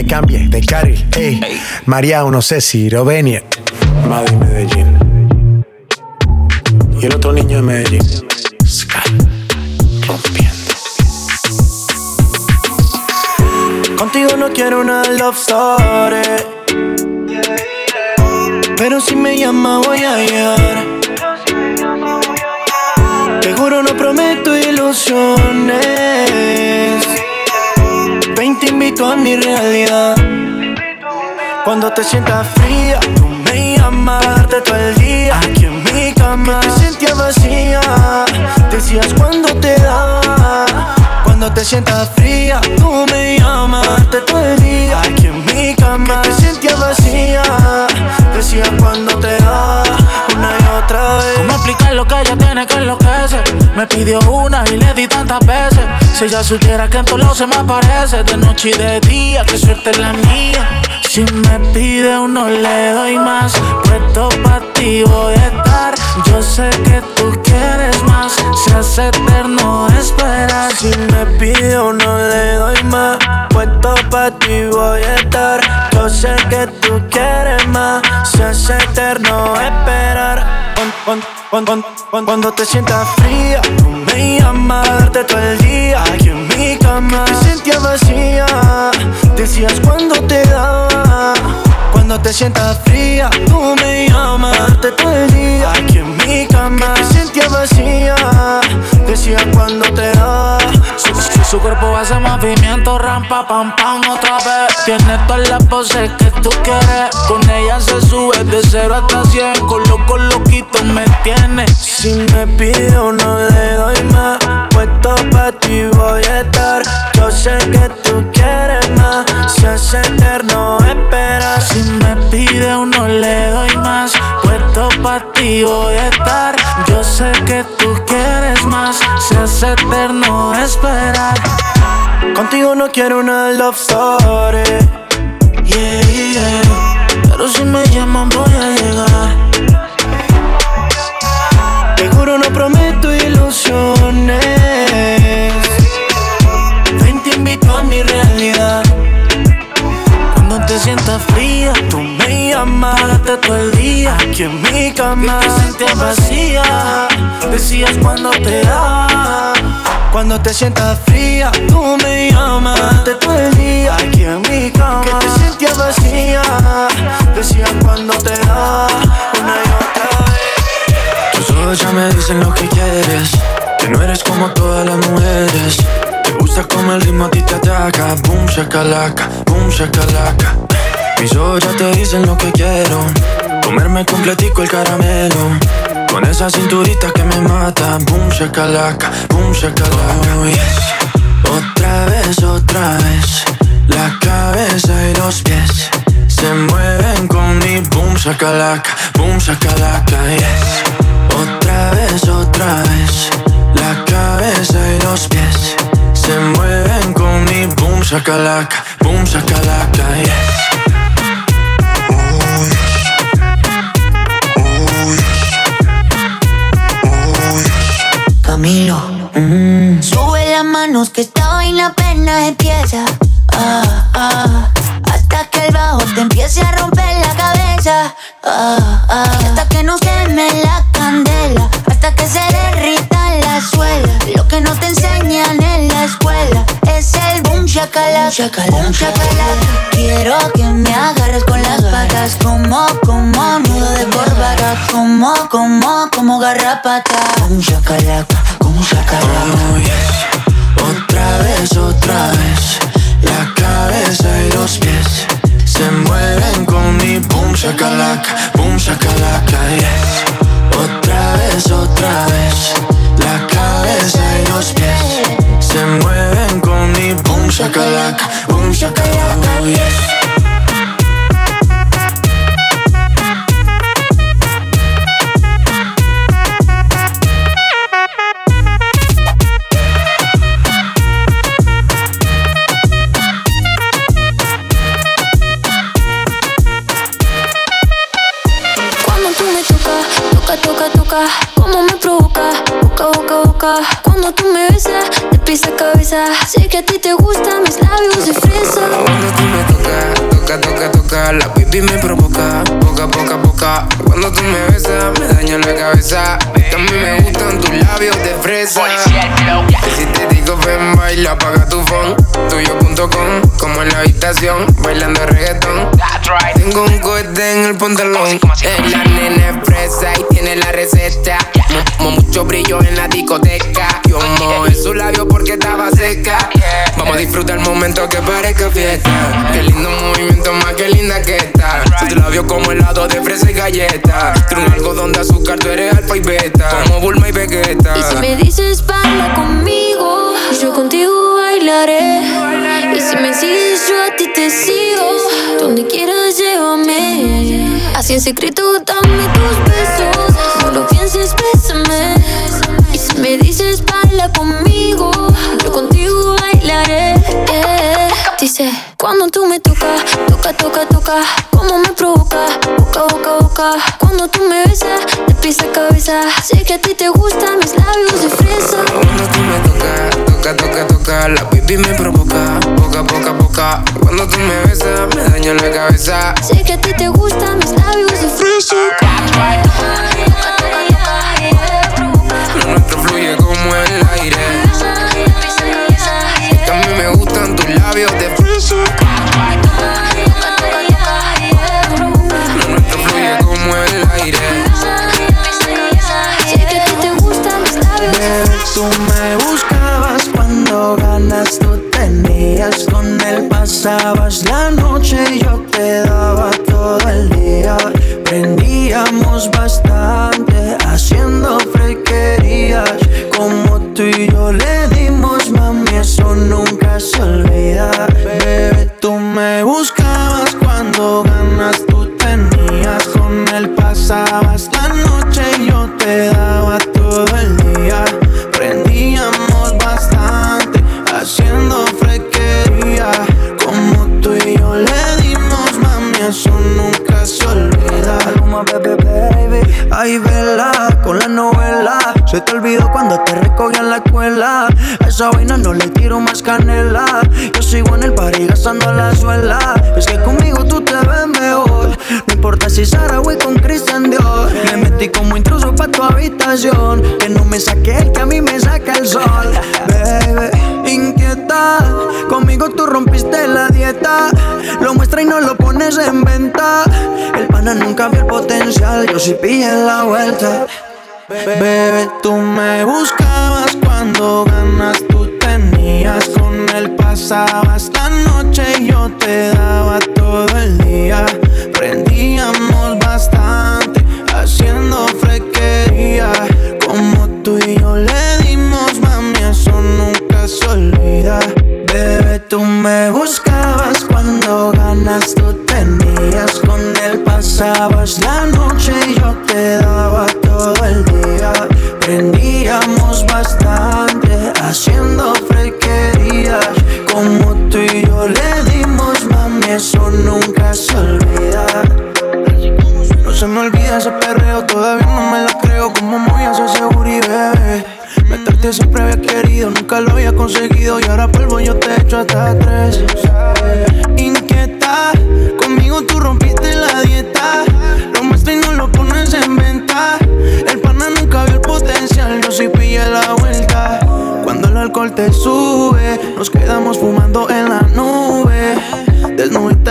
cambié de carril, ey. María, no sé si lo venía. Madrid, Medellín. Y el otro niño de Medellín. Rompiendo. Contigo no quiero una love story. Pero si me llama voy a llegar. Te juro no prometo ilusiones. Ven te invito a mi realidad. Cuando te sientas fría, tú me llamas todo el día. Aquí en mi cama te sentía vacía. Decías cuando te da. Cuando te sientas fría, tú me llamas todo el día. Aquí en mi cama te sentía vacía. Decías cuando te da. Explicar lo que ella tiene que enloquece? Me pidió una y le di tantas veces. Si ella supiera que en todos lados se me aparece, de noche y de día, que suerte es la mía. Si me pide uno le doy más, puesto pa' ti voy a estar. Yo sé que tú quieres más, se hace eterno esperar. Si me pide uno le doy más, puesto pa' ti voy a estar. Yo sé que tú quieres más, se hace eterno esperar. Cuando, te sientas fría, me llamas a darte todo el día. Aquí en mi cama te sentía vacía, decías cuando te daba. Cuando te sientas fría, tú me llamas darte todo el día. Aquí en mi cama te sentía vacía, decías cuando te daba. Su, su- su cuerpo hace movimiento, rampa, pam, pam, otra vez. Tiene todas las poses que tú quieres. Con ella se sube de 0 hasta 100. Con loco, loquito me tiene. Si me pide uno le doy más, puesto pa' ti voy a estar. Yo sé que tú quieres más, se hace eterno esperar. Me pide uno le doy más. Puesto pa' ti voy a estar. Yo sé que tú quieres más. Se hace eterno esperar. Contigo no quiero una love story. Yeah, yeah. Pero si me llaman voy a llegar. Te juro no prometo ilusiones. Ven te invito a mi realidad. Sientas fría, Tú me llamas todo el día. aquí en mi cama. Que te vacía. Decías cuando te da. Cuando te sientas fría, tú me llamas todo el día. Aquí en mi cama, que te sentías vacía. Decías cuando te da una y otra vez. Tus ojos ya me dicen lo que quieres. Que no eres como todas las mujeres. Te gusta como el ritmo a ti te ataca. Boom, shakalaka, boom, shakalaka. Mis ojos ya te dicen lo que quiero. Comerme completico el caramelo. Con esa cinturita que me mata. Boom, shakalaka, boom, shakalaka. Oh, yes. Otra vez, otra vez. La cabeza y los pies se mueven con mi boom, shakalaka, boom, shakalaka, yes. Otra vez, otra vez. Shakalaka, boom, shakalaka, yes. Secreto, dame tus besos. No lo pienses, bésame. Y si me dices baila conmigo, yo contigo bailaré. Yeah. Dice, cuando tú me tocas, toca, toca, toca, como me provoca, boca, boca, boca. Cuando tú me besas, de pisa a cabeza, sé que a ti te gustan mis labios de fresa. Cuando tú me tocas, toca, toca, toca, la pipi me provoca, poca, poca, poca. Cuando tú me besas, me daña la cabeza. Sé que a ti te gustan mis labios Con él pasabas la noche y yo te daba todo el día. Prendíamos bastante haciendo frequerías. Como tú y yo le dimos, mami, eso nunca se olvida. Bebé, Se te olvidó cuando te recogí en la escuela. A esa vaina no le tiro más canela. Yo sigo en el party gastando la suela. Es que conmigo tú te ves mejor. No importa si Sara voy con Christian Dior. Me metí como intruso pa' tu habitación. Que no me saque el que a mí me saca el sol. Baby, inquieta. Conmigo tú rompiste la dieta. Lo muestra y no lo pones en venta. El pana nunca vio el potencial. Yo sí pillé la vuelta Bebé, tú me buscabas cuando ganas tú tenías. Con él pasabas la noche y yo te daba todo el día. Prendíamos bastante haciendo frequería. Como tú y yo le dimos, mami, eso nunca se olvida. Bebé, tú me buscabas cuando ganas tú tenías. Con él pasabas la noche y yo te daba todo el día. Prendíamos bastante haciendo frequerías Como tú y yo le dimos, mami, eso nunca se olvida se me olvida ese perreo, todavía no me la creo Como muy a seguro bebé. Meterte siempre había querido, nunca lo había conseguido Y ahora polvo yo te echo hasta tres. Inquieta, conmigo tú rompiste la dieta. Lo muestras y no lo pones en venta. El pana nunca vio el potencial, yo sí pillé la vuelta. Cuando el alcohol te sube, nos quedamos fumando en la nube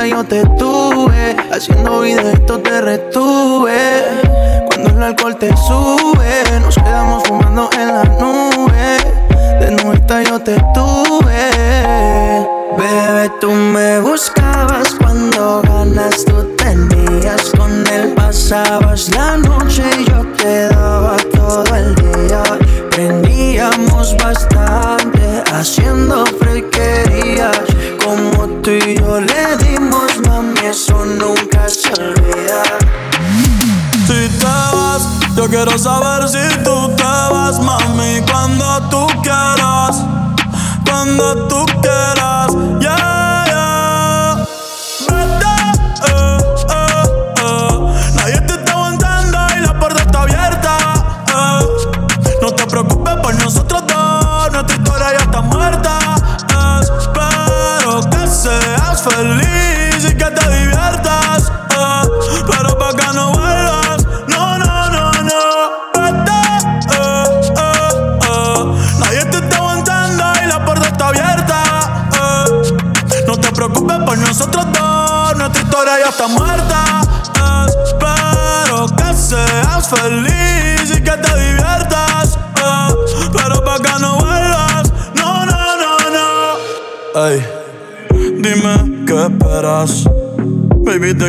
yo te tuve. Haciendo videitos te retuve. Cuando el alcohol te sube, nos quedamos fumando en la nube. De nuevo yo te tuve. Bebé, tú me buscabas cuando ganas tú tenías. Con él pasabas la noche y yo te daba todo el día. Prendíamos bastante haciendo frequerías. Como tú y yo le Si te vas, yo quiero saber si tú te vas, mami, cuando tú quieras, cuando tú quieras, yeah, yeah. Vete, eh, eh, eh.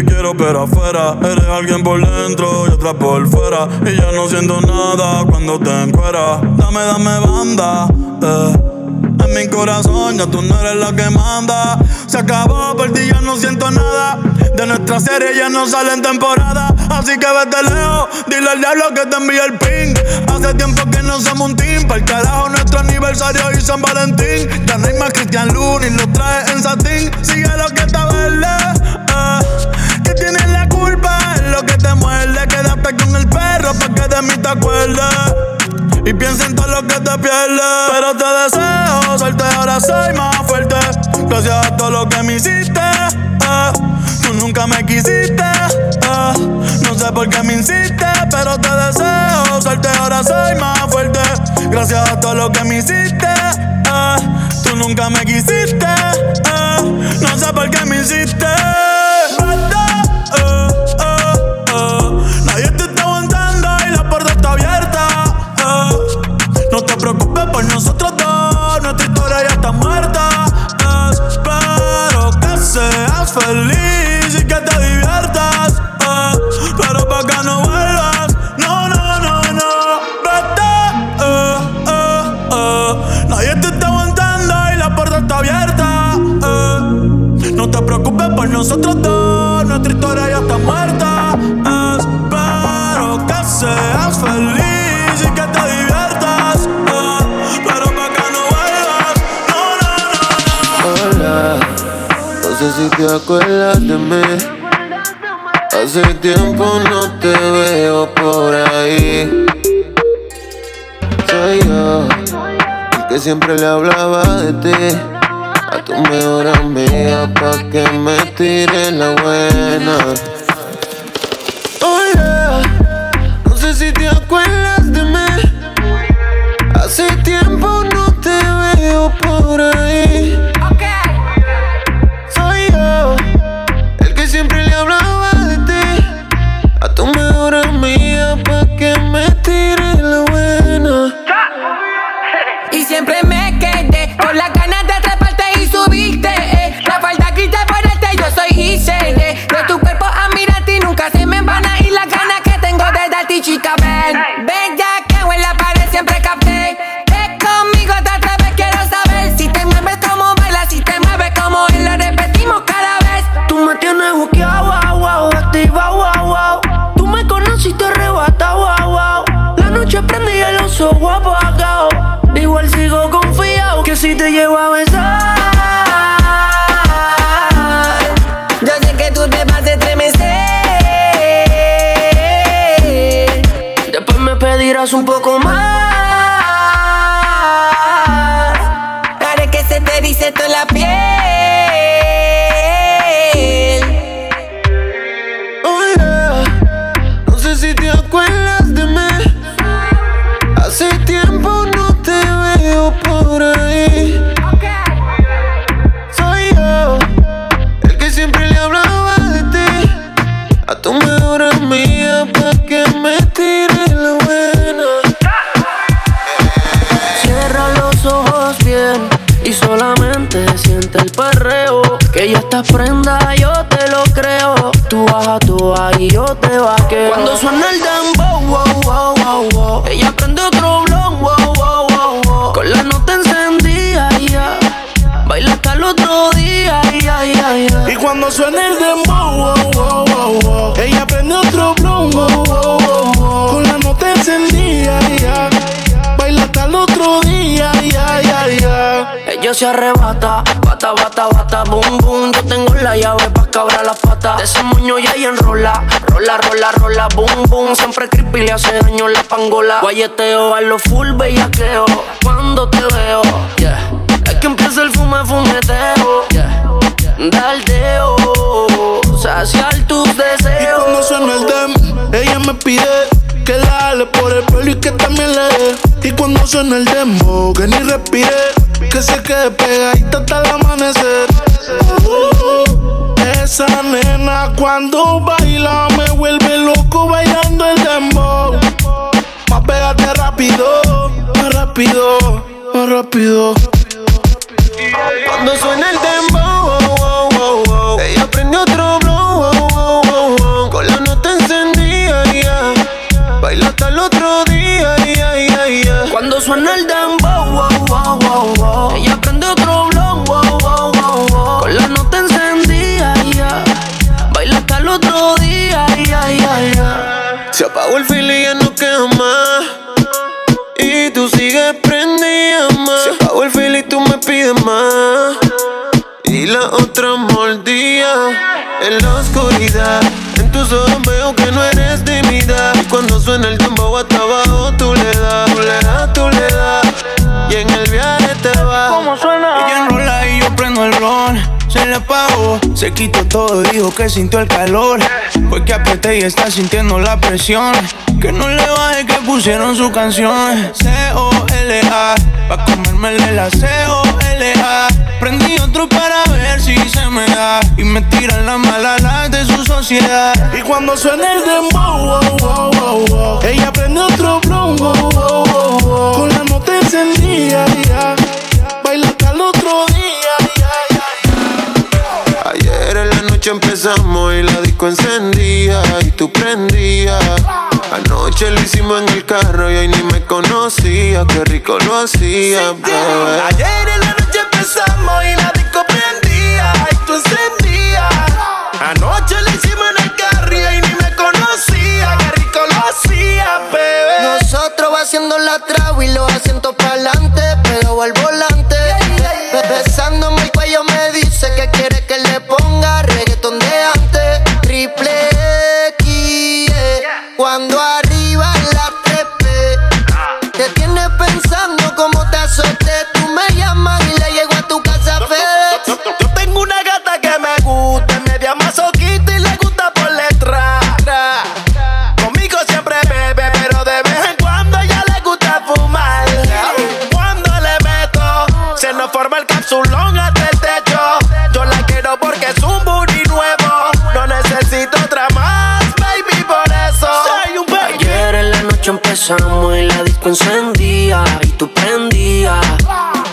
Quiero pero afuera. Eres alguien por dentro y otra por fuera. Y ya no siento nada cuando te encueras Dame, dame banda, eh. En mi corazón ya tú no eres la que manda. Se acabó, por ti ya no siento nada. De nuestra serie ya no sale en temporada. Así que vete lejos, dile al diablo que te envíe el ping. Hace tiempo que no somos un team Para el carajo nuestro aniversario y San Valentín. Ya no hay más Cristian Luna y lo trae en satín. Sigue lo que está verde tienes la culpa es lo que te muerde Quédate con el perro pa' que de mí te acuerdes y piensa en todo lo que te pierdes Pero te deseo suerte, ahora soy más fuerte Gracias a todo lo que me hiciste eh. Tú nunca me quisiste eh. No sé por qué me insiste Pero te deseo suerte, ahora soy más fuerte Gracias a todo lo que me hiciste eh. Tú nunca me quisiste. No sé por qué me hiciste por nosotros dos, nuestra historia ya está muerta. Espero que seas feliz y que te diviertas. eh. Pero pa' que no vuelvas, no, no, no, no. Vete, eh, eh. Nadie te está aguantando y la puerta está abierta. No te preocupes por nosotros dos, nuestra historia si te acuerdas de mí. Hace tiempo no te veo por ahí. Soy yo, el que siempre le hablaba de ti. A tu mejor amiga pa' que me tire la buena. Igual sigo confiado que si te llevo a besar. Yo sé que tú te vas a estremecer. Después me pedirás un poco más. Las prendas, yo te lo creo. Tú bajas tú y yo te vaqueo. Cuando suena el dembow, wow, wow, wow, wow. Ella prende otro blog, wow, wow, wow, wow. Con la nota encendida, ya. Baila hasta el otro día, ya, ya, ya. Y cuando suena el dembow, wow, wow, wow, wow. Ella prende otro blog, wow, wow, wow, wow. Con la nota encendida, ya. Baila hasta el otro día, ya, ya, ya. Ella se arrebata, bata, bata, bata, boom, boom. Yo tengo la llave pa' cabrar las patas. De ese moño ya y enrola, rola, rola, rola, boom, boom. Siempre creepy le hace daño la pangola. Guayeteo a lo full bellaqueo. Cuando te veo, yeah. Es que empieza el fume, fumeteo, yeah. Daldeo, saciar tus deseos. Y cuando suena el dem, ella me pide que la jale por el pelo y que también le dé. Y cuando suena el demo, que ni respire, que se quede pegadita hasta el amanecer. Uh, esa nena cuando baila me vuelve loco bailando el dembow. Más pégate rápido, más rápido, más rápido. Cuando suena el dembow, apagó el fil y ya no queda más. Y tú sigues prendida más. Se apagó el fil y tú me pides más. Y la otra mordía en la oscuridad. En tus ojos veo que no eres de mi edad. Y cuando suena el tambor hasta abajo, tú le das, tú le das, tú le das. Se le apagó, se quitó todo, dijo que sintió el calor. Fue que apreté y está sintiendo la presión. Que no le baje que pusieron su canción. C-O-L-A, pa' comérmele la C-O-L-A. Prendí otro para ver si se me da. Y me tiran las malas de su sociedad. Y cuando suena el dembow, wow, wow, wow. ella prende otro wow. Con la nota encendida. Baila hasta el otro día, empezamos y la disco encendía y tú prendías. Anoche lo hicimos en el carro y hoy ni me conocía, qué rico lo hacía, bebé. Ayer en la noche empezamos y la disco prendía y tú encendías. Anoche lo hicimos en el carro y hoy ni me conocía, qué rico lo hacía, bebé. Nosotros va haciendo la trago y los asientos para adelante, pero al volante. Empezamos y tú prendías.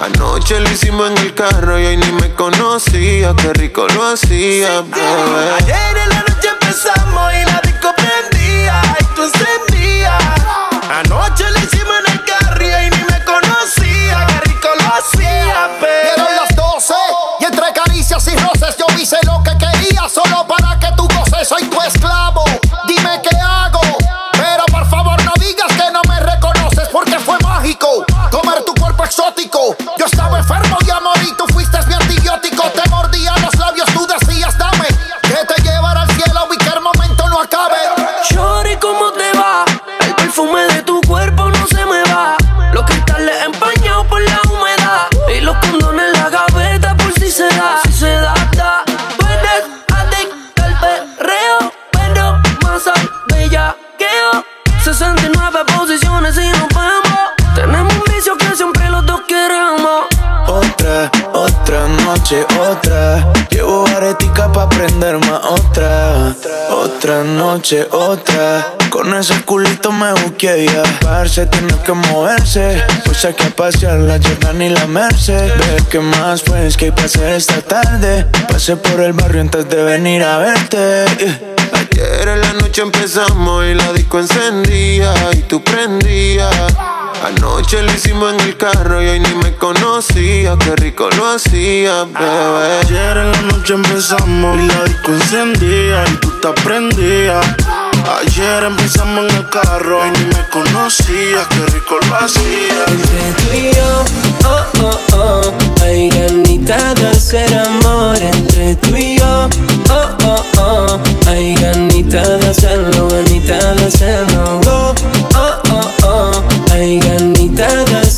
Anoche lo hicimos en el carro y hoy ni me conocía, qué rico lo hacía, bebé. Ayer en la otra. Con ese culito me busqué ya. Parce tiene que moverse. Pues hay que pasear la Jordan y la Merced. Ver qué más pues que hay que hacer esta tarde. Pasé por el barrio antes de venir a verte. Ayer en la noche empezamos y la disco encendía y tú prendías. Anoche lo hicimos en el carro y hoy ni me conocía. Qué rico lo hacía, bebé. Ayer en la noche empezamos y la disco encendía y tú te prendías. Ayer empezamos en el carro y ni me conocía. Qué rico lo hacía. Entre tú y yo, oh, oh, oh, hay ganita de hacer amor. Entre tú y yo, oh, oh, oh, hay ganita de hacerlo, ganita de hacerlo. Oh,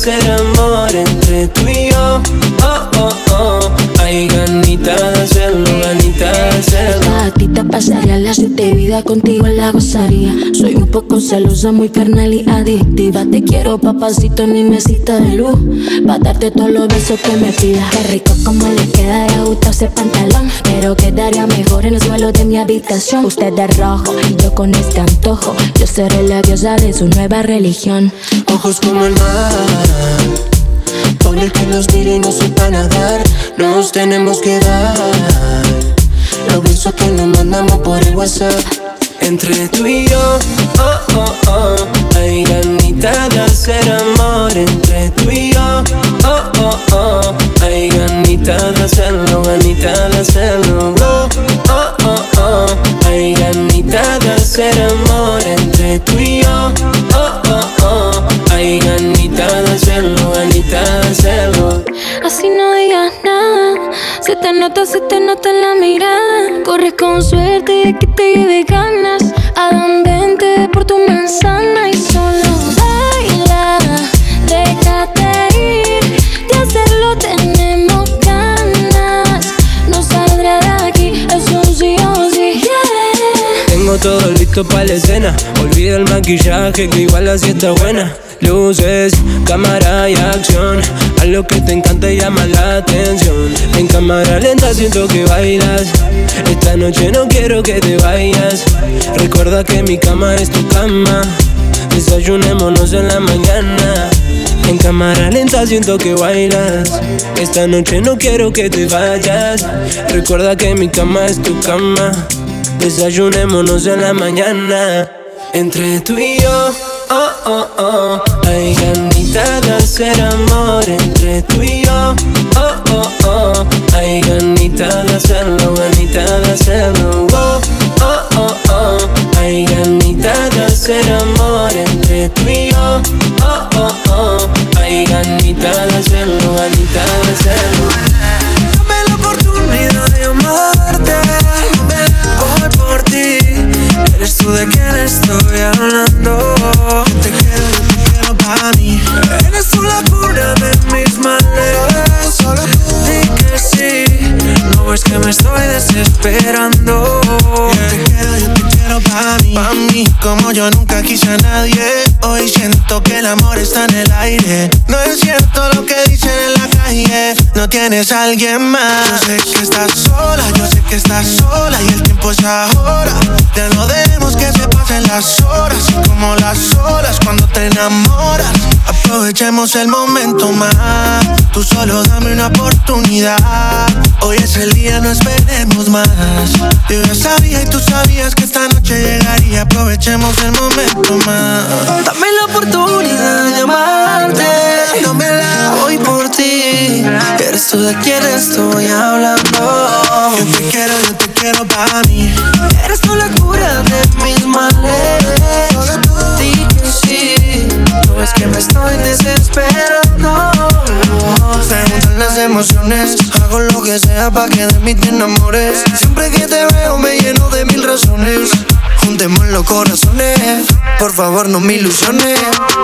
de hacer amor. Entre tú y yo, oh, oh, oh, hay ganita pasaría la siete vida contigo la gozaría. Soy un poco celosa, muy carnal y adictiva. Te quiero, papacito, mi mesita de luz. Pa' darte todos los besos que me pidas. Qué rico como le queda de gusto ese pantalón. Pero quedaría mejor en el suelo de mi habitación. Usted de rojo y yo con este antojo. Yo seré la diosa de su nueva religión. Ojos como el mar. Por el que nos mire y no sepa nadar. Nos tenemos que dar. Los besos que nos mandamos por el WhatsApp. Entre tú y yo, oh, oh, oh, hay ganita de hacer amor. Entre tú y yo, oh, oh, oh, hay ganita de hacerlo, ganita de hacerlo. Oh, oh, oh, oh, hay ganita de hacer amor. Entre tú y yo, oh, oh, oh, hay ganita de hacerlo, ganita de hacerlo. Así no digas nada. Se te nota, se te nota en la mirada. Corres con suerte de que te lleve ganas. Adán, vente por tu manzana y solo baila. Déjate ir. De hacerlo tenemos ganas. No saldrá de aquí, es un sí o sí. Tengo todo listo para la escena. Olvida el maquillaje que igual así está buena. Luces, cámara y acción. A lo que te encanta y llama la atención. En cámara lenta siento que bailas. Esta noche no quiero que te vayas. Recuerda que mi cama es tu cama. Desayunémonos en la mañana. En cámara lenta siento que bailas. Esta noche no quiero que te vayas. Recuerda que mi cama es tu cama. Desayunémonos en la mañana. Entre tú y yo, oh, oh, oh, hay ganita de hacer amor. Entre tú y yo, oh, oh, oh, hay ganita de hacerlo, ganita de hacerlo. Oh, oh, oh, oh, hay ganita de hacer amor. Entre tú y yo, oh, oh, oh, hay ganita de hacerlo, ganita de hacerlo. Eres tú de quien estoy hablando. Te quiero, yo te quiero para mí. Eres tú la cura de mis males. Di que sí. No ves que me estoy desesperando. Te quiero, yo te quiero para mí. Pa' mí, como yo nunca quise a nadie. Hoy siento que el amor está en el aire. No es cierto lo que dicen en la calle. No tienes a alguien más. Yo sé que estás sola, yo sé que estás sola. Y el tiempo es ahora. Ya no dejemos que se pasen las horas. Como las olas cuando te enamoras. Aprovechemos el momento más. Tú solo dame una oportunidad. Hoy es el día, no esperemos más. Yo ya sabía y tú sabías que esta noche llegaría. Aprovechemos el momento más. Dame la oportunidad de amarte. Dámela hoy por ti. Eres tú de quien estoy hablando. Yo te quiero, yo te quiero para mí. Eres tú la cura de mis males. Di que sí. No es que me estoy desesperando. Se juntan las emociones. Hago lo que sea para que de mí te enamores. Siempre que te veo me lleno de mil razones. Juntemos los corazones. Por favor, no me ilusiones.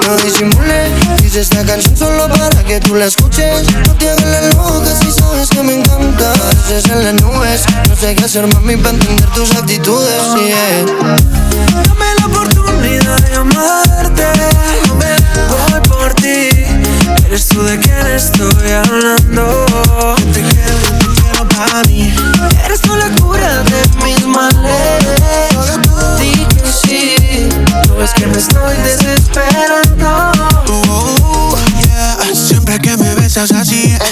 No disimules. Hice esta canción solo para que tú la escuches. No te hagas la loca si sabes que me encanta. Pareces en las nubes. No sé qué hacer, mami, para entender tus actitudes. yeah. Dame la oportunidad de amarte. Voy por ti. Eres tú de quien estoy hablando. Te quiero, te quiero para mí. Eres tú la cura de mis males ti. Es que me estoy desesperando. Uh,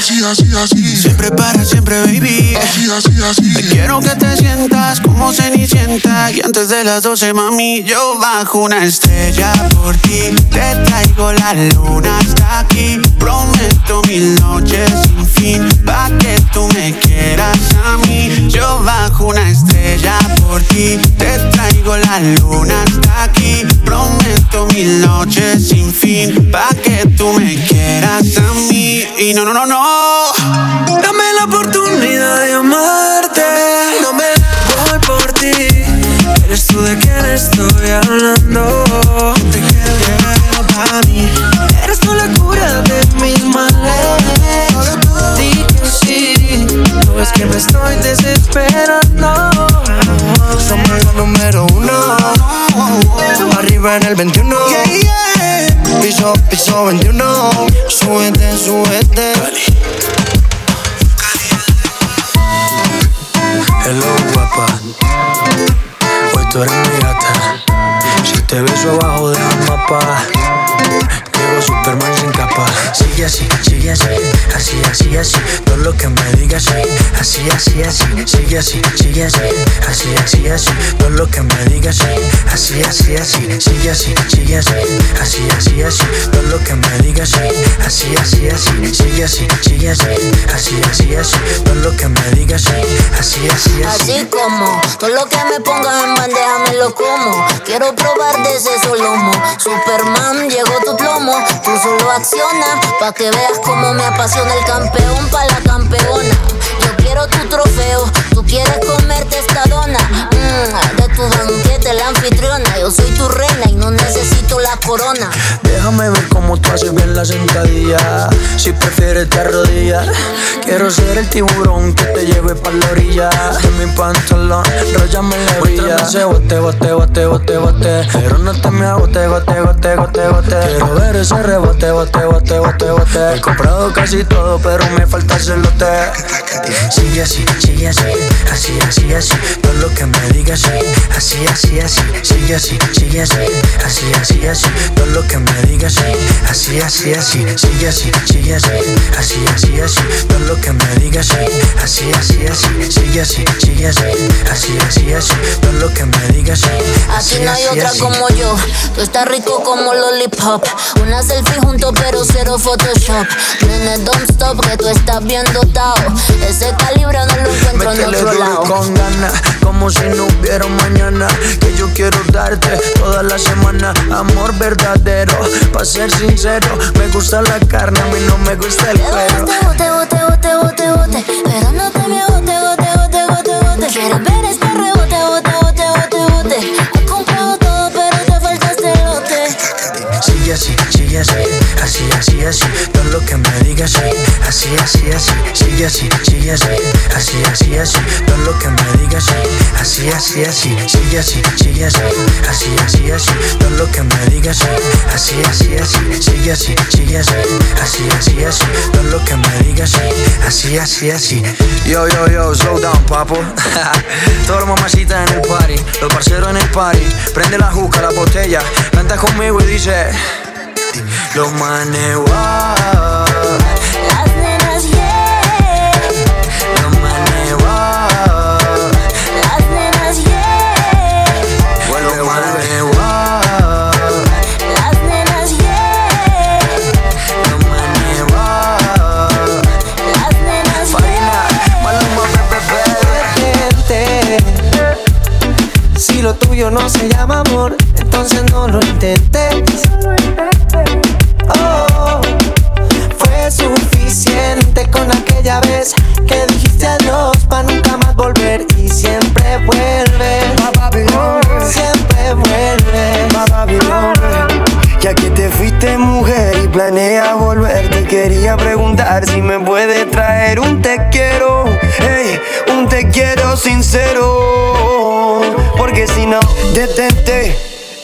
sí. así, así. Siempre para siempre, baby. Así, así, así. Te quiero que te sientas como cenicienta. Y antes de las 12, mami, yo bajo una estrella por ti. Te traigo la luna hasta aquí. Prometo mil noches sin fin. Pa' que tú me quieras a mí. Yo bajo una estrella por ti. Te traigo la luna hasta aquí. Prometo mil noches sin fin. Pa' que tú me quieras a mí. Y no, no, no, no. Dame la oportunidad de amarte. No me voy por ti. Eres tú de quien estoy hablando. Te quiero para mí. Eres tú la es que me estoy desesperando. Somos número uno. Arriba en el 21. Piso, piso 21. Súbete, súbete. Hello guapa, hoy tú eres mi gata. Si te beso abajo de la mapa, quiero Superman sin capa. Sigue así, sigue así, así, así, así. Todo lo que me digas, sí. así, así, así. Sigue así, sigue así, así, así, así. Todo lo que me digas, sí. así, así, así. Sigue así, sigue así, así, así, así. Todo lo que me digas, sí. así, así, así. Sigue así, sigue así, así, así, así. Todo lo que me digas, sí. así, así, así. Así como todo lo que me pongas en bandeja me lo como. Quiero probar de ese solomo. Superman, llegó tu plomo. Solo acciona pa' que veas cómo me apasiona el campeón pa' la campeona. Quiero tu trofeo, tú quieres comerte esta dona. Mm, de tu banquete, la anfitriona. Yo soy tu reina y no necesito la corona. Déjame ver cómo tú haces bien la sentadilla. Si prefieres te arrodillas. Quiero ser el tiburón que te lleve pa' la orilla. De mi pantalón, róllame la orilla. ese bote, bote, bote, bote, bote. Pero no te me agote, gote, gote, gote, gote. Quiero ver ese rebote, bote, bote, bote, bote. He comprado casi todo, pero me falta el celote. Sigue así, sigue así, así, así, así. Todo lo que me digas, sí. Así, así, así. Sigue así, sigue así, así, así, así. Todo lo que me digas, sí. Así, así, así. Sigue así, sigue así, así, así, así. Todo lo que me digas, sí. Así, así, así. Sigue así, sigue así, así, así, así. Todo lo que me digas, sí. Así no hay otra como yo. Tú estás rico como lollipop. Una selfie junto, pero cero Photoshop. Nene, don't stop, que tú estás bien dotado. Ese calibre no lo encuentro en otro lado. con ganas, como si no hubiera mañana. Que yo quiero darte toda la semana. Amor verdadero, para ser sincero. Me gusta la carne, a mí no me gusta el cuero. Bote, bote, bote, bote, bote. Pero no te me bote, bote, bote, bote, bote. Quieres ver este así, sigue así, así, así, así. Todo lo que me digas, sí. Así, así, así. Sigue así, sigue así, así, así, así. Todo lo que me digas, sí. Así, así, así. Sigue así, sigue así, así, así, así. Todo lo que me digas, sí. Así, así, así. Sigue así, sigue así, así, así, así. Todo lo que me digas, sí. Así, así, así. Yo, yo, yo, slow down, papo. Todas las mamacitas en el party, los parceros en el party. Prende la juca, la botella, canta conmigo y dice. Los manes, wow. Las nenas, yeah. Los manes, wow. Las nenas, yeah. Vuelve, vuelve, wow. Las nenas, yeah. Los manes, wow. Las nenas, Farina, Maluma, bebé, Detente. Si lo tuyo no se llama amor, entonces no lo intentes. Oh, fue suficiente con aquella vez que dijiste adiós para nunca más volver y siempre vuelve. Siempre vuelve. Ya que te fuiste mujer y planeas volver, te quería preguntar si me puedes traer un te quiero, hey, un te quiero sincero. Porque si no, detente,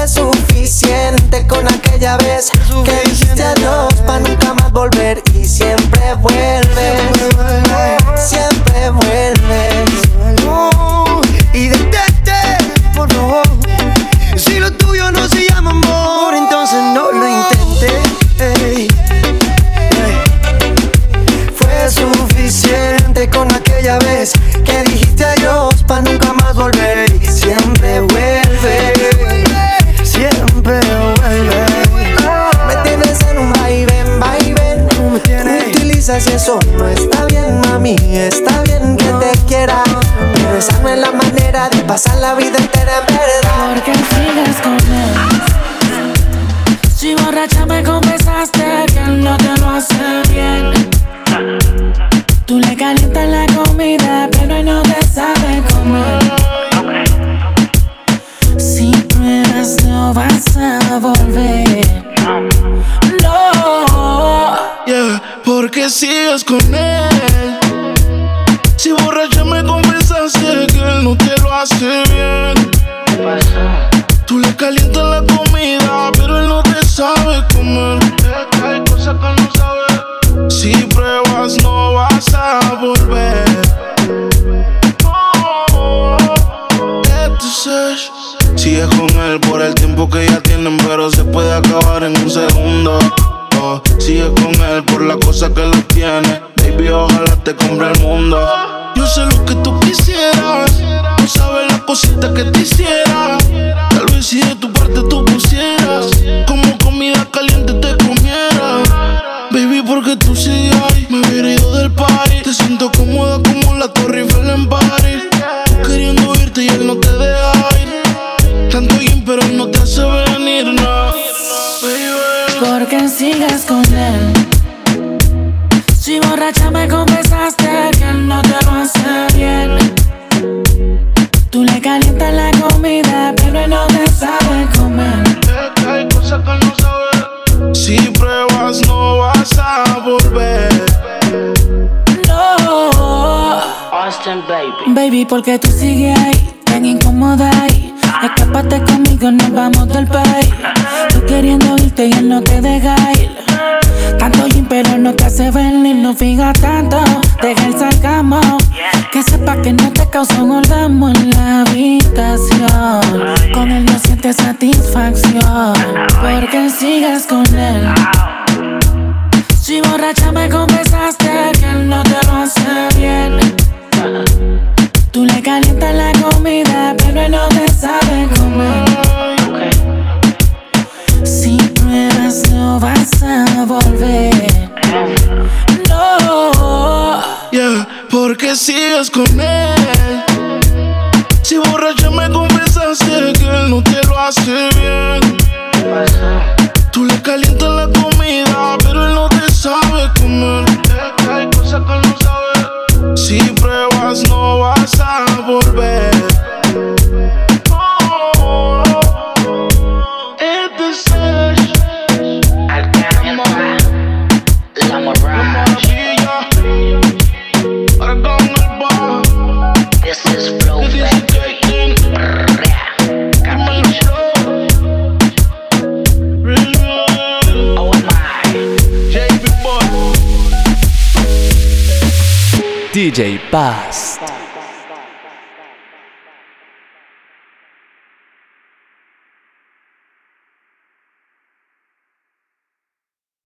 fue suficiente con aquella vez que dijiste adiós para nunca más volver y siempre vuelves, siempre vuelves. Uh, y detente, por favor, si lo tuyo no se llama amor, entonces no lo intenté. Fue suficiente con aquella vez que dijiste adiós para nunca digas eso no está bien, mami. Está bien que te quiera, pero esa no es la manera de pasar la vida entera en verdad. Porque sigas